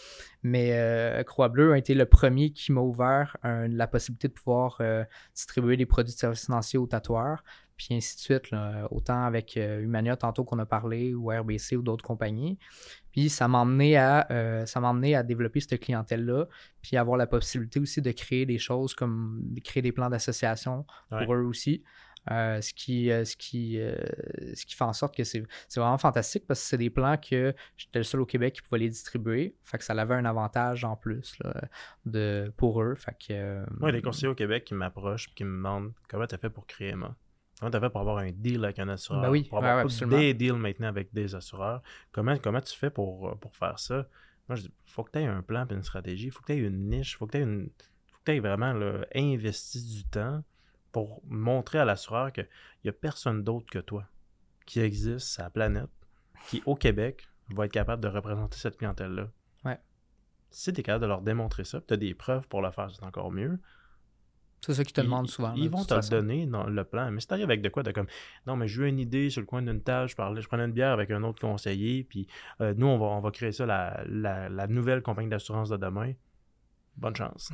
Mais euh, Croix-Bleu a été le premier qui m'a ouvert la possibilité de pouvoir distribuer des produits de services financiers aux tatoueurs. Puis ainsi de suite, là, autant avec Humania tantôt qu'on a parlé, ou RBC ou d'autres compagnies. Puis ça m'a emmené à, ça emmené à développer cette clientèle-là, puis avoir la possibilité aussi de créer des choses comme créer des plans d'association pour Ouais. eux aussi. Euh, ce, qui, euh, ce, qui, euh, ce qui fait en sorte que c'est vraiment fantastique parce que c'est des plans que j'étais le seul au Québec qui pouvait les distribuer. Fait que ça avait un avantage en plus là, de, pour eux. Fait que, Moi, il y a des conseillers au Québec qui m'approchent et qui me demandent comment tu as fait pour créer Emma? Comment tu as fait pour avoir un deal avec un assureur? Ben oui, Pour avoir ouais, ouais, des deals maintenant avec des assureurs. Comment, comment tu fais pour, pour faire ça? Moi, je dis faut que tu aies un plan et une stratégie. Il faut que tu aies une niche. Il faut que tu aies, une... faut que t'aies vraiment là, investi du temps pour montrer à l'assureur qu'il n'y a personne d'autre que toi qui existe sur la planète qui, au Québec, va être capable de représenter cette clientèle-là. Ouais. Si tu es capable de leur démontrer ça, tu as des preuves pour le faire, c'est encore mieux. c'est ça qu'ils te demandent souvent. Ils vont te façon. donner dans le plan. Mais si t'arrives avec de quoi, de comme, non, mais j'ai eu une idée sur le coin d'une table, je parlais, je prenais une bière avec un autre conseiller, puis euh, nous, on va, on va créer ça, la, la, la nouvelle compagnie d'assurance de demain. Bonne chance.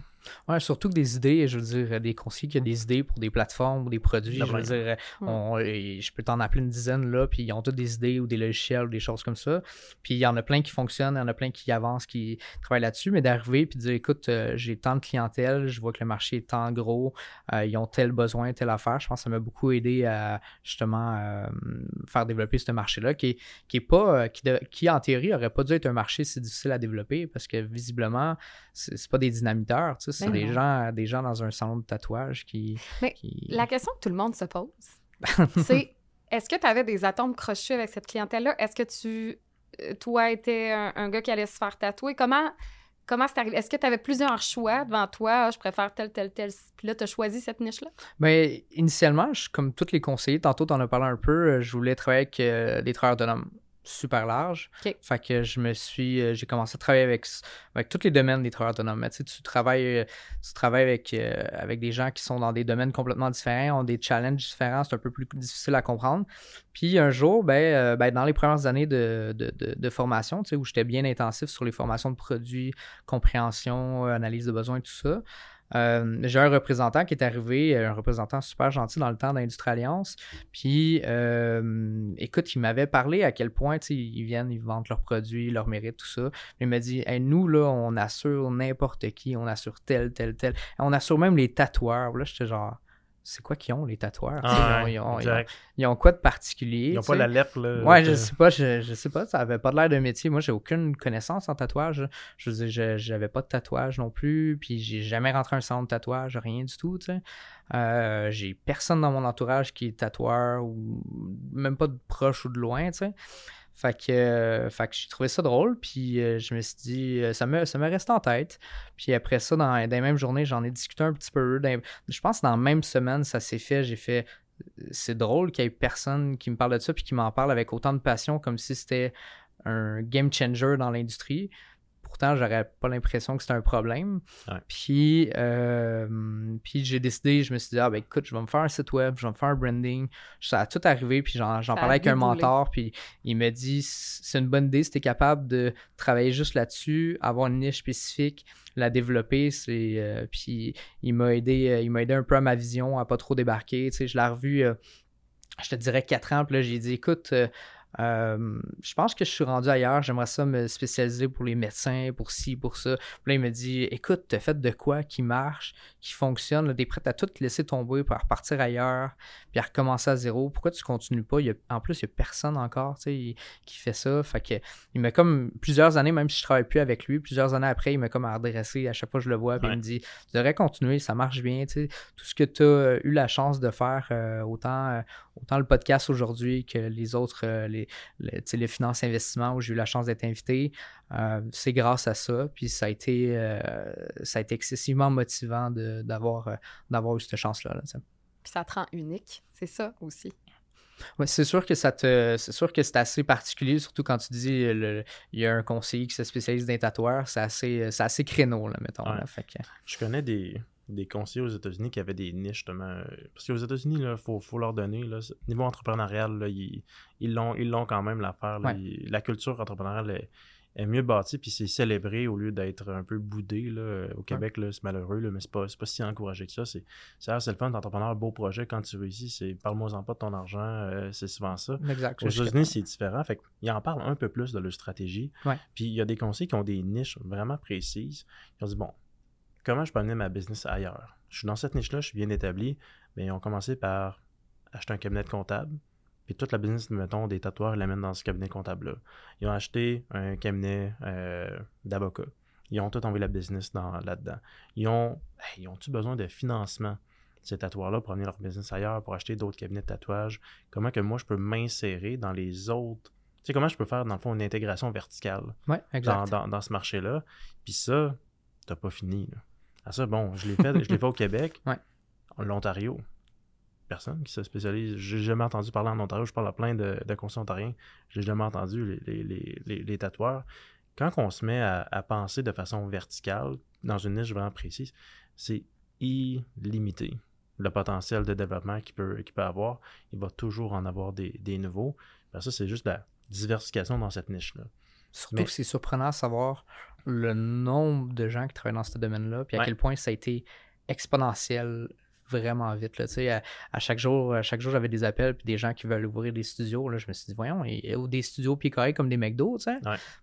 Ouais, surtout que des idées, je veux dire, des conseillers qui ont des idées pour des plateformes ou des produits, je veux dire, on- je peux t'en appeler une dizaine là, puis ils ont toutes des idées ou des logiciels ou des choses comme ça. Puis il y en a plein qui fonctionnent, il y en a plein qui avancent, qui travaillent là-dessus, mais d'arriver puis de dire, écoute, euh, j'ai tant de clientèle, je vois que le marché est tant gros, euh, ils ont tel besoin, telle affaire. Je pense que ça m'a beaucoup aidé à justement euh, faire développer ce marché-là, qui est, qui est pas, qui, de- qui en théorie aurait pas dû être un marché si difficile à développer parce que visiblement, c'est pas des dynamiteurs, tu sais, c'est Ben des gens, des gens dans un salon de tatouage qui. Mais qui- La question que tout le monde se pose, c'est est-ce que tu avais des atomes crochus avec cette clientèle-là? Est-ce que tu, euh, toi, étais un, un gars qui allait se faire tatouer? Comment comment c'est arrivé? Est-ce que tu avais plusieurs choix devant toi? Ah, je préfère tel, tel, tel. Puis là, tu as choisi cette niche-là? Ben, initialement, je- comme tous les conseillers, tantôt t'en as parlé un peu, euh, je voulais travailler avec euh, des travailleurs autonomes super large. Fait que je me suis euh, j'ai commencé à travailler avec avec tous les domaines des travailleurs autonomes. Mais Tu sais, tu travailles euh, tu travailles avec euh, avec des gens qui sont dans des domaines complètement différents, ont des challenges différents, c'est un peu plus difficile à comprendre. Puis un jour, ben, euh, ben, dans les premières années de, de, de, de formation, tu sais, où j'étais bien intensif sur les formations de produits, compréhension, analyse de besoins, tout ça. Euh, j'ai un représentant qui est arrivé, un représentant super gentil dans le temps d'Industrialliance. Puis, euh, écoute, il m'avait parlé à quel point, ils viennent, ils vendent leurs produits, leurs mérites, tout ça. Il m'a dit, nous, là, on assure n'importe qui, on assure tel, tel, tel. On assure même les tatoueurs. Là, j'étais genre, c'est quoi qu'ils ont, les tatoueurs? Ah, ils, ont, quoi de particulier? Ils ont pas la lettre, là. Ouais, je sais pas, je, sais pas, ça avait pas l'air d'un métier. Moi, j'ai aucune connaissance en tatouage. Je veux dire, j'avais pas de tatouage non plus, puis j'ai jamais rentré un centre de tatouage, rien du tout, tu sais. Euh, j'ai personne dans mon entourage qui est tatoueur, ou même pas de proche ou de loin, tu sais. Fait que, euh, fait que j'ai trouvé ça drôle, puis euh, je me suis dit, euh, ça me, ça me reste en tête. Puis après ça, dans, dans les mêmes journées, j'en ai discuté un petit peu. je pense que dans la même semaine, ça s'est fait. J'ai fait, c'est drôle qu'il y ait personne qui me parle de ça, puis qui m'en parle avec autant de passion, comme si c'était un game changer dans l'industrie pourtant, j'aurais pas l'impression que c'était un problème. Puis, euh, puis j'ai décidé, je me suis dit, ah ben écoute, je vais me faire un site web, je vais me faire un branding. Ça a tout arrivé, puis j'en parlais avec un mentor, puis il m'a dit, c'est une bonne idée si tu es capable de travailler juste là-dessus, avoir une niche spécifique, la développer. C'est, euh, puis il m'a aidé, euh, il m'a aidé un peu à ma vision, à pas trop débarquer. Tu sais, je l'ai revu je te dirais quatre ans, puis là, j'ai dit, écoute, euh, je pense que je suis rendu ailleurs. J'aimerais ça me spécialiser pour les médecins, pour ci, pour ça. Puis là, il me dit Écoute, t'as fait de quoi qui marche, qui fonctionne. T'es prêt à tout laisser tomber pour repartir ailleurs, puis à recommencer à zéro. Pourquoi tu continues pas? En plus, il n'y a personne encore qui fait ça. Fait que, il m'a comme plusieurs années, même si je travaille plus avec lui, plusieurs années après, il m'a comme adressé à chaque fois que je le vois. Puis il me dit Tu devrais continuer, ça marche bien. Tout ce que tu as eu la chance de faire, euh, autant, euh, autant le podcast aujourd'hui que les autres, les les, finances investissements où j'ai eu la chance d'être invité. Euh, c'est grâce à ça. Puis ça a été, euh, ça a été excessivement motivant d'avoir euh, d'avoir eu cette chance-là. puis ça te rend unique, c'est ça aussi. Oui, c'est sûr que ça te. C'est sûr que c'est assez particulier, surtout quand tu dis il y a un conseiller qui se spécialise dans les tatoueurs, c'est assez, assez créneau, là, mettons. Je connais des, des conseillers aux États-Unis qui avaient des niches, justement. Euh, parce qu'aux États-Unis, il faut, faut, leur donner. Là, niveau entrepreneurial, là, ils, l'ont, ils l'ont quand même l'affaire. la culture entrepreneuriale est, mieux bâtie, puis c'est célébré au lieu d'être un peu boudé. Là. Au Québec, c'est malheureux, là, mais c'est pas, pas si encouragé que ça. C'est, c'est, le fun d'entrepreneur, beau projet. Quand tu réussis, c'est parle-moi-en pas de ton argent. Euh, c'est souvent ça. Exact, aux États-Unis, c'est différent. Fait ils en parlent un peu plus de leur stratégie. Puis il y a des conseils qui ont des niches vraiment précises. Ils ont dit, bon, comment je peux amener ma business ailleurs? Je suis dans cette niche-là, je suis bien établi, mais ils ont commencé par acheter un cabinet de comptable, puis toute la business, mettons, des tatoueurs, ils l'amènent dans ce cabinet comptable-là. Ils ont acheté un cabinet euh, d'avocats. Ils ont tout envoyé la business là-dedans. Ils ont, ils ont-tu besoin de financement, ces tatoueurs-là, pour amener leur business ailleurs, pour acheter d'autres cabinets de tatouage? Comment que moi, je peux m'insérer dans les autres? Tu sais, comment je peux faire, dans le fond, une intégration verticale dans, dans, ce marché-là? Puis ça, t'as pas fini. Là. Ah ça, bon, je l'ai fait, je l'ai fait au Québec, en l'Ontario. Personne qui se spécialise. J'ai jamais entendu parler en Ontario. Je parle à plein de, de conseillers ontariens. J'ai jamais entendu les, les, les, tatoueurs. Quand on se met à, penser de façon verticale, dans une niche vraiment précise, c'est illimité. Le potentiel de développement qu'il peut, peut avoir, il va toujours en avoir des, des nouveaux. ça, c'est juste la diversification dans cette niche-là. Surtout que c'est surprenant de savoir le nombre de gens qui travaillent dans ce domaine-là, puis à quel point ça a été exponentiel vraiment vite. Là, à, à, chaque jour, à chaque jour, j'avais des appels puis des gens qui veulent ouvrir des studios. Là, je me suis dit, voyons, a des studios picorés comme des McDo, tu sais.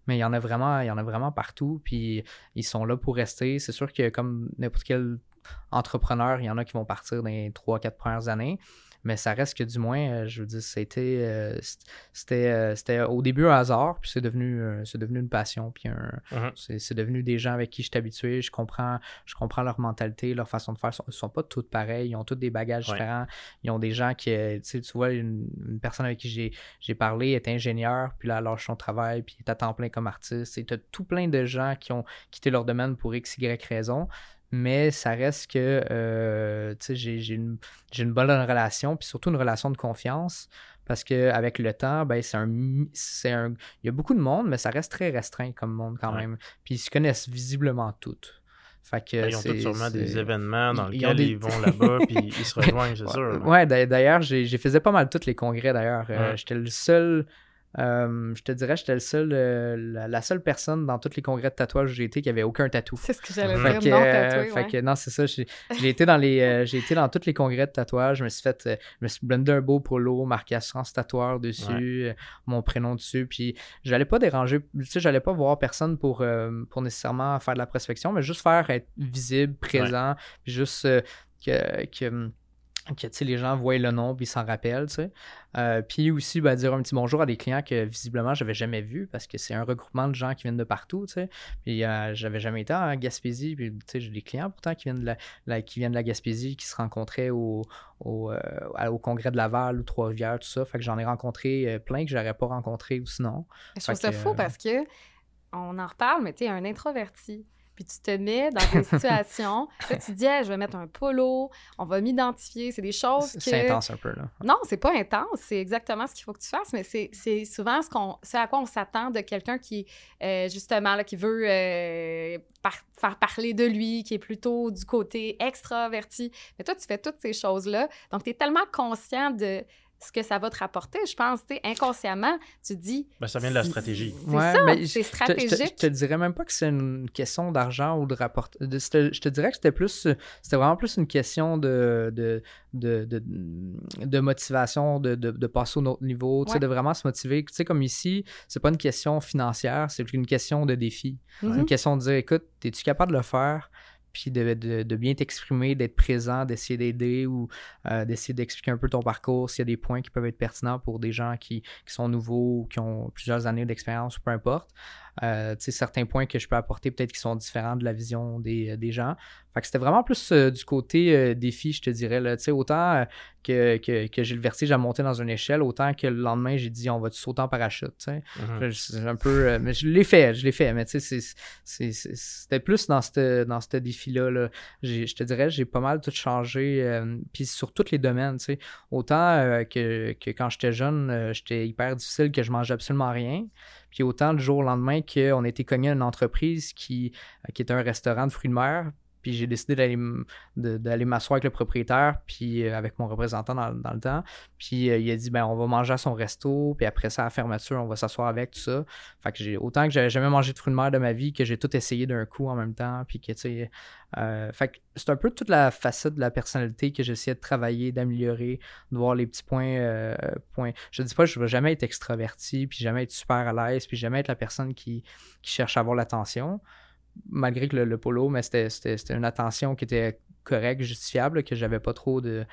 Mais il y en a vraiment, il y en a vraiment partout. Puis ils sont là pour rester. C'est sûr que comme n'importe quel entrepreneur, il y en a qui vont partir dans les 3-4 premières années mais ça reste que du moins, euh, je veux dire, c'était, euh, c'était, euh, c'était au début un hasard, puis c'est devenu, c'est devenu une passion, puis uh-huh. c'est, devenu des gens avec qui je suis habitué, je comprends, je comprends leur mentalité, leur façon de faire, ils sont, sont pas toutes pareilles, ils ont tous des bagages différents, ils ont des gens qui, tu sais, tu vois, une, personne avec qui j'ai, j'ai parlé est ingénieur, puis là, elle lâche son travail, puis est à temps plein comme artiste, et tu as tout plein de gens qui ont quitté leur domaine pour x, y raison, mais ça reste que euh, j'ai une, une, bonne relation, puis surtout une relation de confiance. Parce qu'avec le temps, ben, c'est un, un. Il y a beaucoup de monde, mais ça reste très restreint comme monde quand même. Puis ils se connaissent visiblement toutes. Fait que ben, ils ont tous sûrement des événements dans lesquels ils, vont là-bas, puis ils se rejoignent, c'est sûr. Ouais, d'ailleurs, j'ai faisais pas mal tous les congrès, d'ailleurs. Euh, j'étais le seul Euh, je te dirais, j'étais le seul, la, seule personne dans tous les congrès de tatouage où j'ai été qui avait aucun tatou. C'est ce que j'allais dire, non tatoué. Fait que non, c'est ça. J'ai été dans les, j'ai été dans tous les congrès de tatouage. Je me suis fait, je me suis blendé un beau polo, marqué assurance tatoueur dessus, mon prénom dessus. Puis j'allais pas déranger, tu sais, j'allais pas voir personne pour, pour nécessairement faire de la prospection, mais juste faire être visible, présent, juste que, que que les gens voient le nom puis s'en rappellent. Euh, puis aussi ben, dire un petit bonjour à des clients que visiblement j'avais jamais vus parce que c'est un regroupement de gens qui viennent de partout. Puis euh, j'avais jamais été en Gaspésie. Puis j'ai des clients pourtant qui viennent de la, qui viennent de la Gaspésie qui se rencontraient au, au, euh, au congrès de Laval ou Trois-Rivières, tout ça. Fait que j'en ai rencontré plein que j'aurais pas rencontré ou sinon. Je trouve ça fou parce que on en reparle, mais tu es un introverti puis tu te mets dans des situations. là, tu te dis, je vais mettre un polo, on va m'identifier. C'est des choses que. C'est intense un peu, là. Non, c'est pas intense. C'est exactement ce qu'il faut que tu fasses, mais c'est souvent ce, qu'on, à quoi on s'attend de quelqu'un qui, euh, justement, là, qui veut euh, faire parler de lui, qui est plutôt du côté extraverti. Mais toi, tu fais toutes ces choses-là. Donc, tu es tellement conscient de ce que ça va te rapporter, je pense. inconsciemment, tu dis. Ben, ça vient de la stratégie. C'est ça, c'est stratégique. Je, te, dirais même pas que c'est une question d'argent ou de rapport. je te dirais que c'était plus. C'était vraiment plus une question de, de, de, motivation, de, passer au autre niveau, de vraiment se motiver. Tu sais, comme ici, c'est pas une question financière, c'est une question de défi. C'est une mm-hmm. question de dire écoute, es-tu capable de le faire? Puis de, bien t'exprimer, d'être présent, d'essayer d'aider ou euh, d'essayer d'expliquer un peu ton parcours, s'il y a des points qui peuvent être pertinents pour des gens qui, qui sont nouveaux ou qui ont plusieurs années d'expérience ou peu importe. Euh, certains points que je peux apporter peut-être qui sont différents de la vision des, euh, des gens. Fait que c'était vraiment plus euh, du côté défi, je te dirais. Là. Autant que, que, que j'ai le vertige à monter dans une échelle, autant que le lendemain, j'ai dit on va sauter en parachute. Mm-hmm. Un peu. mais je l'ai fait, je l'ai fait. Mais c'était plus dans ce dans défi-là. Là. Je te dirais, j'ai pas mal tout changé. Puis sur tous les domaines. Autant que, que quand j'étais jeune, j'étais hyper difficile que je mangeais absolument rien. Puis autant du jour au lendemain qu'on a été cogné à une entreprise qui, qui était un restaurant de fruits de mer, puis j'ai décidé d'aller, m'asseoir avec le propriétaire, puis euh, avec mon représentant dans, le temps. Puis euh, il a dit, ben on va manger à son resto, puis après ça, à la fermeture, on va s'asseoir avec, tout ça. Fait que j'ai, autant que j'avais jamais mangé de fruits de mer de ma vie, que j'ai tout essayé d'un coup en même temps, puis que, tu sais... Euh, fait que c'est un peu toute la facette de la personnalité que j'essayais de travailler, d'améliorer, de voir les petits points, points. Je dis pas je vais jamais être extraverti, puis jamais être super à l'aise, puis jamais être la personne qui cherche à avoir l'attention malgré que le, polo, mais c'était une attention qui était correcte, justifiable, que j'avais pas trop de.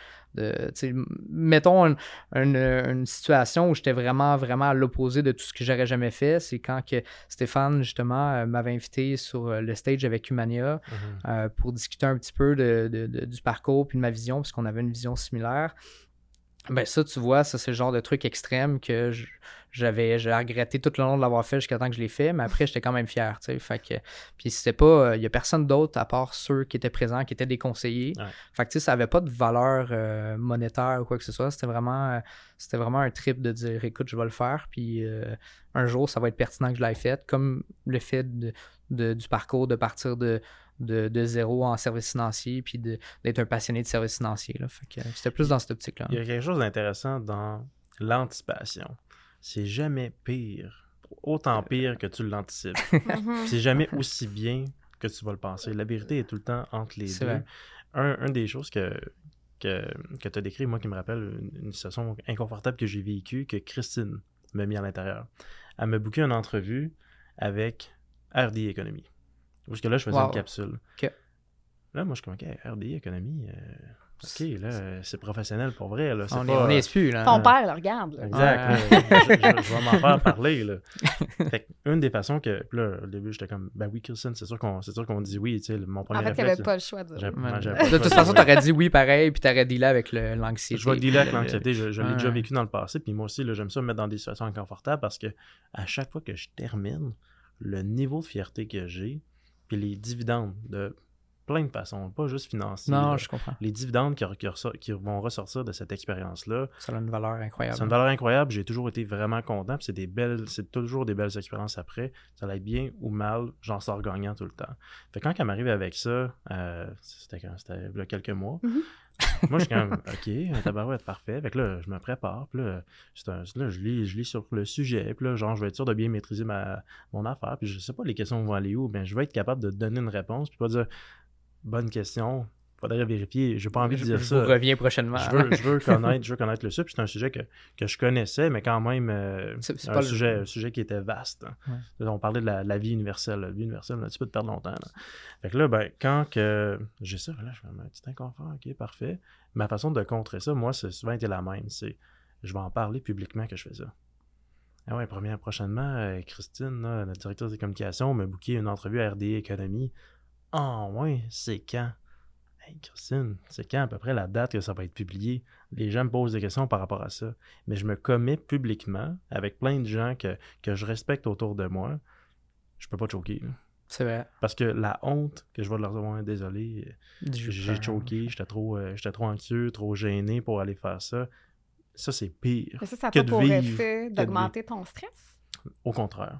mettons une, situation où j'étais vraiment, vraiment à l'opposé de tout ce que j'aurais jamais fait. C'est quand que Stéphane, justement, euh, m'avait invité sur euh, le stage avec Humania mm-hmm. euh, pour discuter un petit peu de, du parcours puis de ma vision, puisqu'on avait une vision similaire. Ben ça, tu vois, ça c'est le genre de truc extrême que j'avais regretté tout le long de l'avoir fait jusqu'à temps que je l'ai fait, mais après j'étais quand même fier, tu sais. Fait que puis c'était pas il y a personne d'autre à part ceux qui étaient présents qui étaient des conseillers. Fait que tu sais ça avait pas de valeur euh, monétaire ou quoi que ce soit, c'était vraiment euh, c'était vraiment un trip de dire écoute, je vais le faire puis euh, un jour ça va être pertinent que je l'aille fait comme le fait du parcours de partir de de, zéro en service financier puis d'être un passionné de service financier. C'était plus dans cette optique-là. Il y a quelque chose d'intéressant dans l'anticipation. C'est jamais pire, autant pire que tu l'anticipes. Mhm. c'est jamais aussi bien que tu vas le penser. La vérité est tout le temps entre les deux. Un, des choses que, que, que tu as décrit, moi qui me rappelle une, situation inconfortable que j'ai vécue, que Christine m'a mis à l'intérieur. Elle m'a booké une entrevue avec RD Économie. Parce que là, je faisais une capsule. Là, moi, je suis comme, OK, RDI, économie, euh, OK, là, c'est professionnel pour vrai. Là, on, pas, est, plus, là. Ton père, le regarde. Exact. je, vais m'en faire parler, là. Fait une des façons que, là, au début, j'étais comme, ben oui, Kirsten, c'est sûr qu'on qu'on dit oui, tu sais, mon premier En fait, tu n'avais pas le choix de dire De toute façon, tu aurais dit oui pareil, puis tu aurais dealé avec l'anxiété. Je vais dealer avec l'anxiété, je, l'ai déjà vécu dans le passé, puis moi aussi, j'aime ça me mettre dans des situations inconfortables parce que à chaque fois que je termine, le niveau de fierté que j'ai, puis les dividendes de plein de façons, pas juste financiers. Non, je comprends. Les dividendes qui, qui, vont ressortir de cette expérience-là. Ça a une valeur incroyable. C'est une valeur incroyable. J'ai toujours été vraiment content. c'est des belles, c'est toujours des belles expériences après. Ça va être bien ou mal, j'en sors gagnant tout le temps. Fait quand elle m'arrive avec ça, euh, c'était quand? C'était il y a quelques mois. Mm-hmm. Moi, je suis quand même, OK, tabarouette, parfait. Fait que là, je me prépare. Puis là, un, là je, lis, je lis sur le sujet. Puis là, genre, je vais être sûr de bien maîtriser ma, mon affaire. Puis je sais pas les questions vont aller où. mais je vais être capable de donner une réponse. Puis pas dire, bonne question, faudrait vérifier. J'ai pas envie de dire ça. Je reviens prochainement. Je veux, je veux, connaître, je veux connaître le sujet. C'est un sujet que, que, je connaissais, mais quand même, euh, c'est un, sujet, un sujet qui était vaste. Hein. On parlait de la, vie universelle. La vie universelle, tu peux te perdre longtemps. Là. Fait que là, ben, quand que j'ai ça, là, je fais un petit inconfort, ok, parfait. Ma façon de contrer ça, moi, c'est souvent été la même. C'est je vais en parler publiquement que je fais ça. Ah ouais, première, prochainement, euh, Christine, notre directrice des communications, m'a booké une entrevue à RD Économie. Ah ouais, c'est quand? Christine, c'est quand à peu près la date que ça va être publié? Les gens me posent des questions par rapport à ça. Mais je me commets publiquement avec plein de gens que, je respecte autour de moi. Je peux pas choquer. C'est vrai. Parce que la honte que je vais leur dire, désolé, j'ai choqué, j'étais trop, euh, trop anxieux, trop gêné pour aller faire ça. Ça, c'est pire. Mais ça, ça a pour effet d'augmenter ton stress? Au contraire.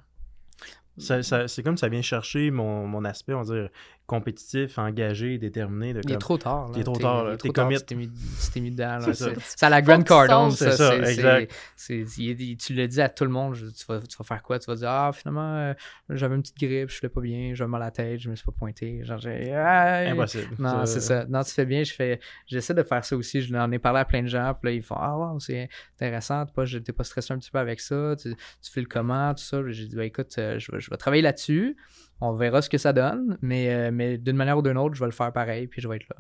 c'est comme ça vient chercher mon, mon aspect, on va dire, compétitif, engagé, déterminé. De il est trop tard. Il est trop tard. T'es commit. Tu t'es mis, dedans. C'est à la Grand Cardone. C'est ça, exact. tu le dis à tout le monde. Tu vas, tu vas faire quoi? Tu vas dire, ah, finalement, euh, j'avais une petite grippe, je ne pas bien, j'avais mal à la tête, je me suis pas pointé. Genre, Impossible. Non, c'est ça. Non, tu fais bien. Je fais... J'essaie de faire ça aussi. Je l'en ai parlé à plein de gens. Puis là, ils font, ah, wow, c'est intéressant. Tu n'es pas stressé un petit peu avec ça. Tu, tu fais le comment, tout ça? J'ai dit, bah, écoute, euh, je vais travailler là-dessus on verra ce que ça donne, mais, euh, mais d'une manière ou d'une autre, je vais le faire pareil, puis je vais être là.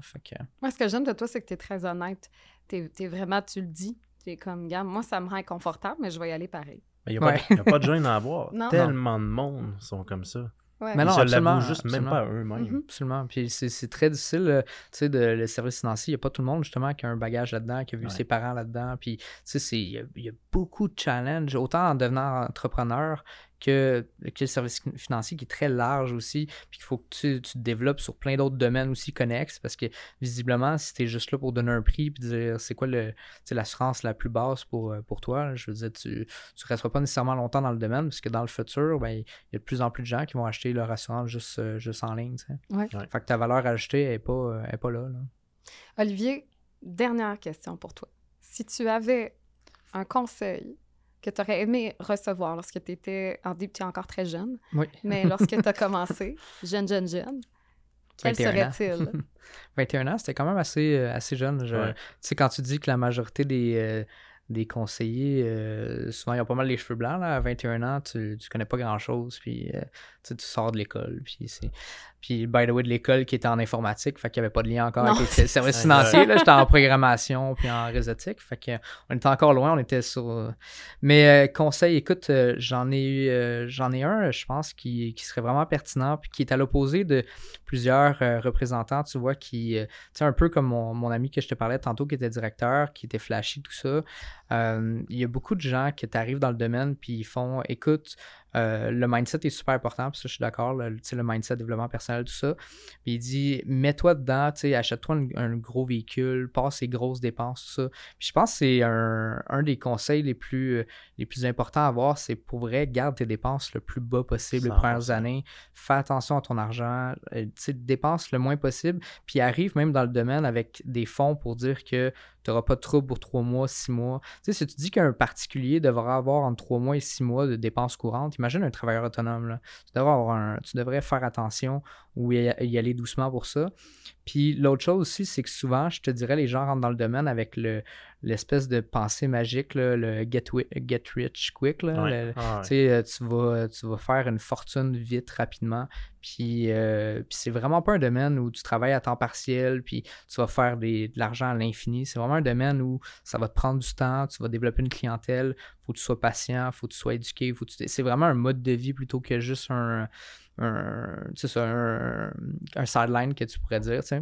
Moi, ce que j'aime de toi, c'est que tu es très honnête. Tu es, vraiment, tu le dis. Tu es comme, gars, moi, ça me rend inconfortable, mais je vais y aller pareil. Il n'y a, a, pas de gêne à avoir. Tellement de monde sont comme ça. Mais non, Ils se juste même pas eux-mêmes. Mm-hmm. Absolument. Puis c'est très difficile, euh, tu sais, de, le service financier. Il n'y a pas tout le monde, justement, qui a un bagage là-dedans, qui a vu ses parents là-dedans. Puis, tu sais, il y, a beaucoup de challenges, autant en devenant entrepreneur que, le service financier qui est très large aussi, puis qu'il faut que tu, tu, te développes sur plein d'autres domaines aussi connexes, parce que visiblement, si tu es juste là pour donner un prix, puis dire c'est quoi le, l'assurance la plus basse pour, euh, pour toi, je veux dire, tu ne resteras pas nécessairement longtemps dans le domaine, parce que dans le futur, ben, il y a de plus en plus de gens qui vont acheter leur assurance juste, euh, juste en ligne. Ouais. Fait que ta valeur ajoutée n'est pas, euh, est pas là, là. Olivier, dernière question pour toi. Si tu avais un conseil que tu aurais aimé recevoir lorsque tu étais, en début, tu es encore très jeune, oui. mais lorsque tu as commencé, jeune, jeune, jeune, quel serait-il? 21 ans, c'était quand même assez, euh, assez jeune. Tu sais, quand tu dis que la majorité des, euh, des conseillers, euh, souvent, ils ont pas mal les cheveux blancs. Là. À 21 ans, tu, tu connais pas grand-chose, puis tu sors de l'école. Puis puis, by the way, de l'école qui était en informatique, fait qu'il n'y avait pas de lien encore avec les services financiers. Là, j'étais en programmation puis en réseautique. Fait qu'on était encore loin, on était sur. Mais euh, conseil, écoute, euh, j'en ai eu euh, j'en ai un, je pense, qui, qui, serait vraiment pertinent, puis qui est à l'opposé de plusieurs représentants, tu vois, qui. tu sais, un peu comme mon, mon, ami que je te parlais tantôt, qui était directeur, qui était flashy, tout ça. Il y a beaucoup de gens qui t'arrivent dans le domaine, puis ils font écoute, euh, le mindset est super important, puis ça, je suis d'accord, le, le mindset, développement personnel, tout ça. Puis il dit, mets-toi dedans, achète-toi un, gros véhicule, passe les grosses dépenses, tout ça. Puis je pense que c'est un, des conseils les plus, les plus importants à avoir, c'est pour vrai, garde tes dépenses le plus bas possible les premières années. Fais attention à ton argent, euh, dépense le moins possible, puis arrive même dans le domaine avec des fonds pour dire que tu n'auras pas de trouble pour trois mois, six mois. Tu sais, si tu dis qu'un particulier devra avoir entre trois mois et six mois de dépenses courantes, imagine un travailleur autonome. Là. Tu, devrais tu devrais faire attention ou y aller doucement pour ça. Puis l'autre chose aussi, c'est que souvent, je te dirais, les gens rentrent dans le domaine avec le, l'espèce de pensée magique, le get, get, rich quick. Là, ah, euh, tu, vas, tu vas faire une fortune vite, rapidement. Puis, euh, puis c'est vraiment pas un domaine où tu travailles à temps partiel, puis tu vas faire des, de l'argent à l'infini. C'est vraiment un domaine où ça va te prendre du temps, tu vas développer une clientèle, faut que tu sois patient, faut que tu sois éduqué. Faut C'est vraiment un mode de vie plutôt que juste un un, un, un sideline que tu pourrais dire, tu.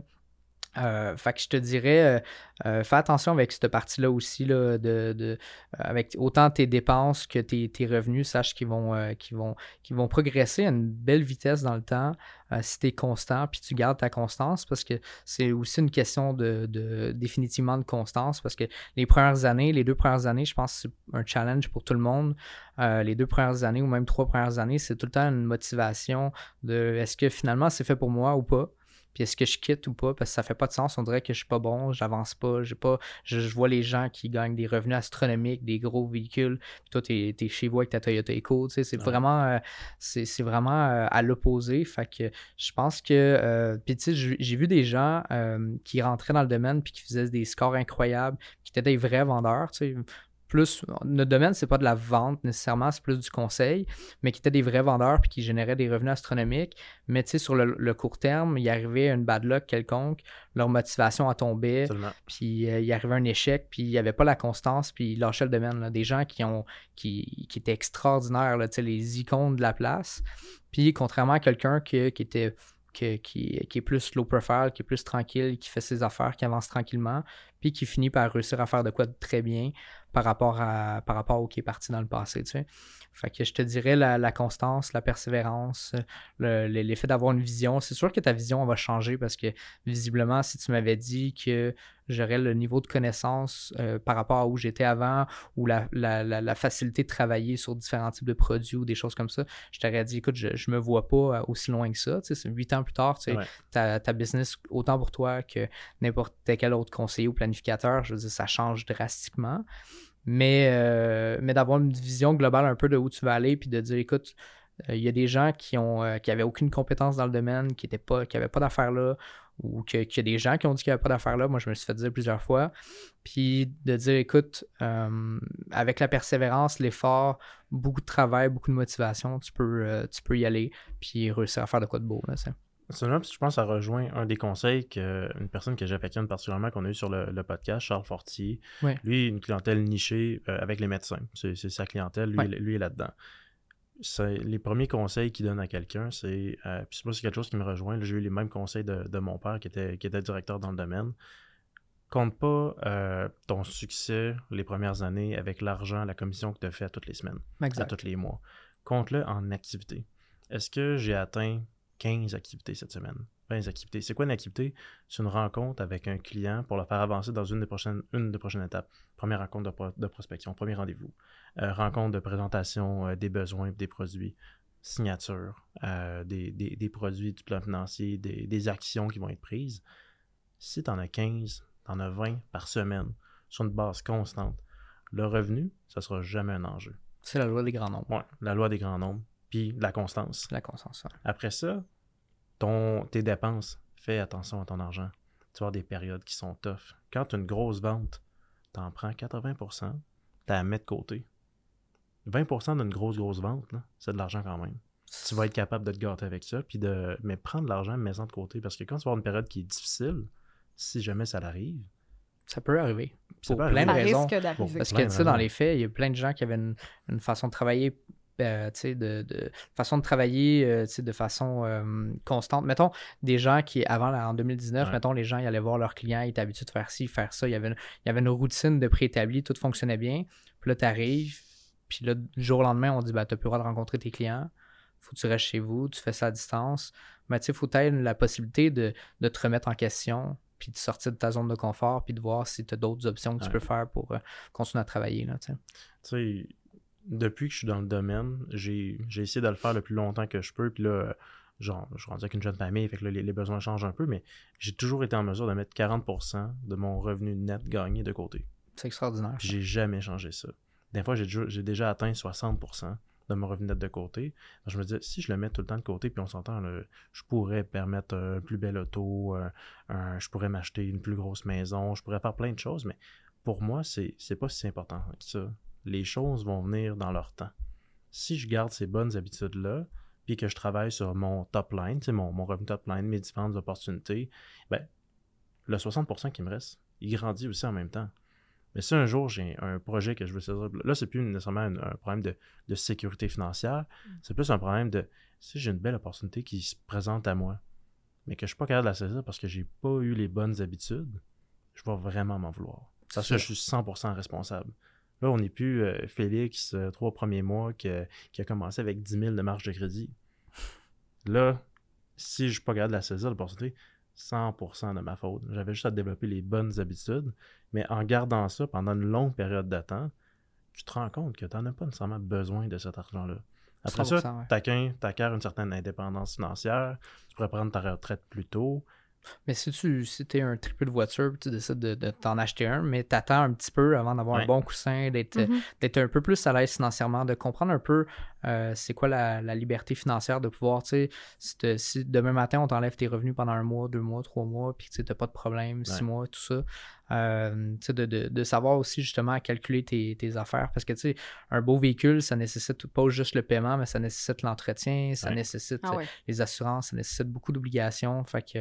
Euh, fait que je te dirais, euh, euh, fais attention avec cette partie-là aussi, là, de, avec autant tes dépenses que tes, tes revenus, sache qu'ils vont, vont, vont progresser à une belle vitesse dans le temps si tu es constant, puis tu gardes ta constance, parce que c'est aussi une question de, de, définitivement de constance, parce que les premières années, les deux premières années, je pense que c'est un challenge pour tout le monde. les deux premières années ou même trois premières années, c'est tout le temps une motivation de est-ce que finalement c'est fait pour moi ou pas? Puis est-ce que je quitte ou pas, parce que ça fait pas de sens, on dirait que je suis pas bon, j'avance pas, j'ai pas, je, vois les gens qui gagnent des revenus astronomiques, des gros véhicules, puis toi, t'es es chez vous avec ta Toyota Eco, tu sais, c'est vraiment, euh, c'est vraiment euh, à l'opposé, fait que je pense que, euh, puis tu sais, j'ai vu des gens qui rentraient dans le domaine, puis qui faisaient des scores incroyables, qui étaient des vrais vendeurs, tu sais, plus notre domaine c'est pas de la vente nécessairement c'est plus du conseil mais qui étaient des vrais vendeurs puis qui généraient des revenus astronomiques. Mais tu sais sur le, court terme il arrivait une bad luck quelconque leur motivation a tombé puis euh, il arrivait un échec puis il n'y avait pas la constance puis ils lâchaient le domaine des gens qui ont qui, qui étaient extraordinaires là, les icônes de la place. Puis contrairement à quelqu'un qui, était qui, est plus low profile, qui est plus tranquille, qui fait ses affaires, qui avance tranquillement, puis qui finit par réussir à faire de quoi de très bien par rapport, à, par rapport au qui est parti dans le passé. Tu sais. Fait que je te dirais la, constance, la persévérance, l'effet d'avoir une vision. C'est sûr que ta vision va changer parce que visiblement, si tu m'avais dit que j'aurais le niveau de connaissance euh, par rapport à où j'étais avant ou la, facilité de travailler sur différents types de produits ou des choses comme ça, je t'aurais dit, écoute, je, ne me vois pas euh, aussi loin que ça. Tu sais, huit ans plus tard, tu sais, ta, ta, business, autant pour toi que n'importe quel autre conseiller ou planificateur, je veux dire, ça change drastiquement. Mais, euh, mais d'avoir une vision globale un peu de où tu vas aller, puis de dire, écoute, euh, il y a des gens qui ont euh, qui avaient aucune compétence dans le domaine, qui n'avaient pas, qui pas d'affaires là, ou qu'il y a des gens qui ont dit qu'il n'y avait pas d'affaires là. Moi, je me suis fait dire plusieurs fois. Puis de dire, écoute, avec la persévérance, l'effort, beaucoup de travail, beaucoup de motivation, tu peux, tu peux y aller, puis réussir à faire de quoi de beau. Là, c'est je pense que ça rejoint un des conseils qu'une personne que j'affectionne particulièrement, qu'on a eu sur le, podcast, Charles Fortier. Lui, une clientèle nichée euh, avec les médecins. C'est sa clientèle, lui, lui est là-dedans. Les premiers conseils qu'il donne à quelqu'un, c'est. Euh, puis moi, c'est quelque chose qui me rejoint. J'ai eu les mêmes conseils de, mon père qui était, qui était directeur dans le domaine. Compte pas euh, ton succès les premières années avec l'argent, la commission que tu as fait à toutes les semaines, à tous les mois. Compte-le en activité. Est-ce que j'ai atteint 15 activités cette semaine. 20 activités. C'est quoi une activité? C'est une rencontre avec un client pour le faire avancer dans une des prochaines, une des prochaines étapes. Première rencontre de, prospection, premier rendez-vous. Euh, rencontre de présentation euh, des besoins des produits. Signature euh, des, produits du plan financier, des, actions qui vont être prises. Si tu en as 15, tu en as 20 par semaine sur une base constante, le revenu, ça sera jamais un enjeu. C'est la loi des grands nombres. Oui, la loi des grands nombres puis la constance. La constance, Après ça, ton, tes dépenses, fais attention à ton argent. Tu vas avoir des périodes qui sont tough. Quand tu as une grosse vente, tu en prends 80%, tu as à mettre de côté. 20% d'une grosse, grosse vente, c'est de l'argent quand même. Tu vas être capable de te gâter avec ça, puis de mais prendre l'argent, mets-en de côté. Parce que quand tu vas avoir une période qui est difficile, si jamais ça l'arrive, ça peut arriver. Ça pour plein de raisons. Parce que, tu sais, dans les faits, il y a plein de gens qui avaient une façon de travailler euh, de, de, façon de travailler euh, de façon euh, constante. Mettons, des gens qui, avant, en 2019, mettons, les gens ils allaient voir leurs clients, ils étaient habitués de faire ci, faire ça. Il y avait une, il y avait une routine de préétabli, tout fonctionnait bien. Puis là, tu arrives, puis là, du jour au lendemain, on dit bah, tu n'as plus le droit de rencontrer tes clients. faut que tu restes chez vous, tu fais ça à distance. Mais tu sais, il faut avoir la possibilité de, de, te remettre en question, puis de sortir de ta zone de confort, puis de voir si tu as d'autres options que tu peux faire pour continuer à travailler. Là, tu sais, depuis que je suis dans le domaine, j'ai essayé de le faire le plus longtemps que je peux. Puis là, genre, je suis rendu avec une jeune famille, fait que là, les, besoins changent un peu, mais j'ai toujours été en mesure de mettre 40% de mon revenu net gagné de côté. C'est extraordinaire. J'ai jamais changé ça. Des fois, j'ai déjà atteint 60% de mon revenu net de côté. je me dis, si je le mets tout le temps de côté, puis on s'entend, je pourrais permettre un plus bel auto, je pourrais m'acheter une plus grosse maison, je pourrais faire plein de choses, mais pour moi, c'est pas si important que ça les choses vont venir dans leur temps. Si je garde ces bonnes habitudes-là, puis que je travaille sur mon top line, mon, mon revenu top line, mes différentes opportunités, ben, le 60% qui me reste, il grandit aussi en même temps. Mais si un jour j'ai un projet que je veux saisir, là, c'est plus nécessairement un, problème de, sécurité financière, mm. c'est plus un problème de si j'ai une belle opportunité qui se présente à moi, mais que je ne suis pas capable de la saisir parce que j'ai pas eu les bonnes habitudes, je vais vraiment m'en vouloir. Parce que je suis 100% responsable. Là, on n'est plus euh, Félix, euh, trois premiers mois, qui a commencé avec 10 000 de marge de crédit. Là, si je ne suis pas capable de la saisir, l'opportunité, 100% de ma faute. J'avais juste à développer les bonnes habitudes, mais en gardant ça pendant une longue période de temps, tu te rends compte que tu n'en as pas nécessairement besoin de cet argent-là. Après ça, tu acquiers une certaine indépendance financière, tu pourrais prendre ta retraite plus tôt, Mais si tu si es un triple de voiture, tu décides de, t'en acheter un, mais tu attends un petit peu avant d'avoir un bon coussin, mm-hmm. d'être un peu plus à l'aise financièrement, de comprendre un peu euh, c'est quoi la, liberté financière de pouvoir, tu sais, si, demain matin on t'enlève tes revenus pendant un mois, deux mois, trois mois, puis tu n'as pas de problème, six mois, tout ça. Euh, de, de, de, savoir aussi justement calculer tes, tes affaires. Parce que tu sais, un beau véhicule, ça nécessite pas juste le paiement, mais ça nécessite l'entretien, ça nécessite ah les assurances, ça nécessite beaucoup d'obligations. Fait que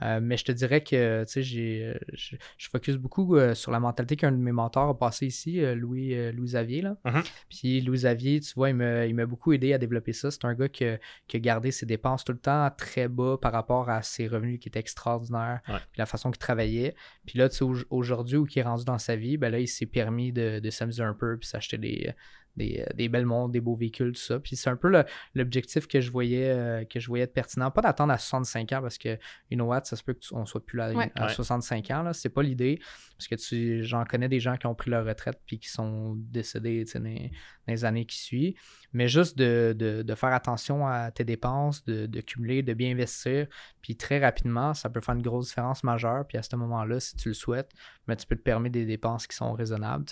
euh, mais je te dirais que j'ai, euh, je, je, focus beaucoup euh, sur la mentalité qu'un de mes mentors a passé ici, Louis, Louis Xavier. Là. Mm-hmm. Puis Louis Xavier, tu vois, il m'a, il m'a beaucoup aidé à développer ça. C'est un gars qui, qui, a gardé ses dépenses tout le temps très bas par rapport à ses revenus qui étaient extraordinaires, puis la façon qu'il travaillait. Puis là, aujourd'hui, où il est rendu dans sa vie, ben là, il s'est permis de, de s'amuser un peu, puis s'acheter des, euh, des, belles montres, des beaux véhicules, tout ça. Puis c'est un peu l'objectif que je voyais euh, que je voyais être pertinent. Pas d'attendre à 65 ans parce que, you know what, ça se peut qu'on soit plus là à 65 ans. Là. C'est pas l'idée. Parce que j'en connais des gens qui ont pris leur retraite puis qui sont décédés dans, dans, les années qui suivent. Mais juste de, faire attention à tes dépenses, de, cumuler, de bien investir. Puis très rapidement, ça peut faire une grosse différence majeure. Puis à ce moment-là, si tu le souhaites, mais tu peux te permettre des dépenses qui sont raisonnables.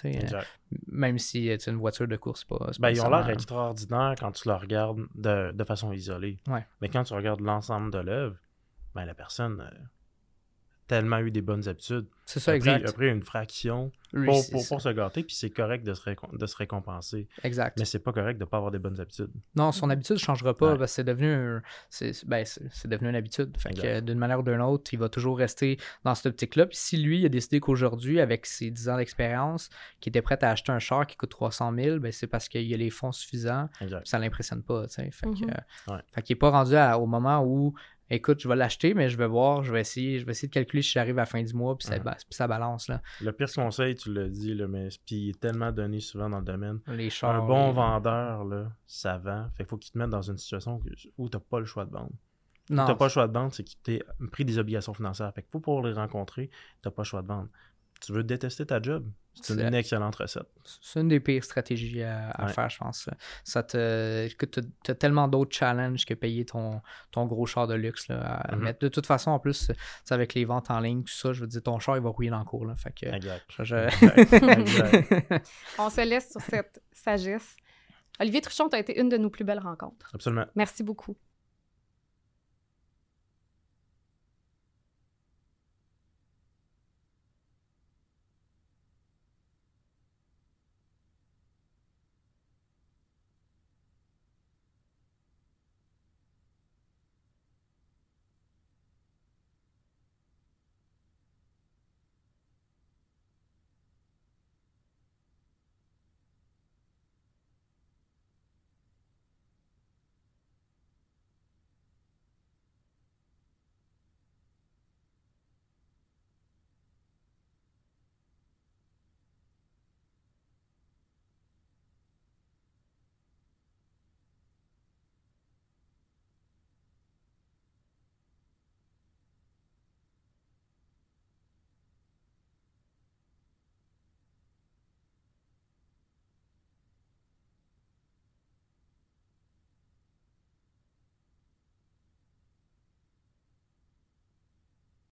Même si tu une voiture de course, pas. Ben, ils ont l'air extraordinaires quand tu la regardes de, façon isolée. Mais quand tu regardes l'ensemble de l'œuvre, ben, la personne. Tellement eu des bonnes habitudes. C'est ça, exact. Après une fraction pour, pour, se gâter, puis c'est correct de se, de se récompenser. Exact. Mais c'est pas correct de ne pas avoir des bonnes habitudes. Non, son habitude ne changera pas parce que c'est devenu, ben, c'est, devenu une habitude. Fait que d'une manière ou d'une autre, il va toujours rester dans cette optique-là. Puis si lui, il a décidé qu'aujourd'hui, avec ses 10 ans d'expérience, qu'il était prêt à acheter un char qui coûte 300 000, ben, c'est parce qu'il y a les fonds suffisants. Ça ne l'impressionne pas. Fait, mm-hmm. fait qu'il n'est pas rendu au moment où écoute, je vais l'acheter, mais je vais voir, je vais essayer, je vais essayer de calculer si j'arrive à la fin du mois, puis ça, balance. Là. Le pire conseil, tu l'as dit, là, mais puis il est tellement donné souvent dans le domaine. Les Un bon vendeur, là, ça vend. Fait qu'il faut qu'il te mette dans une situation où tu n'as pas le choix de vendre. Tu n'as pas le choix de vendre, c'est qu'il t'a pris des obligations financières. Fait qu'il faut pour les rencontrer, tu n'as pas le choix de vendre tu veux détester ta job, c'est une excellente recette. C'est une des pires stratégies à, faire, je pense. Ça te, tu as tellement d'autres challenges que payer ton, ton gros char de luxe à mm-hmm. mettre. De toute façon, en plus, avec les ventes en ligne, tout ça, je veux dire, ton char, il va rouiller dans le cours. Là, fait que, exact. On se laisse sur cette sagesse. Olivier Truchon, tu as été une de nos plus belles rencontres. Absolument. Merci beaucoup.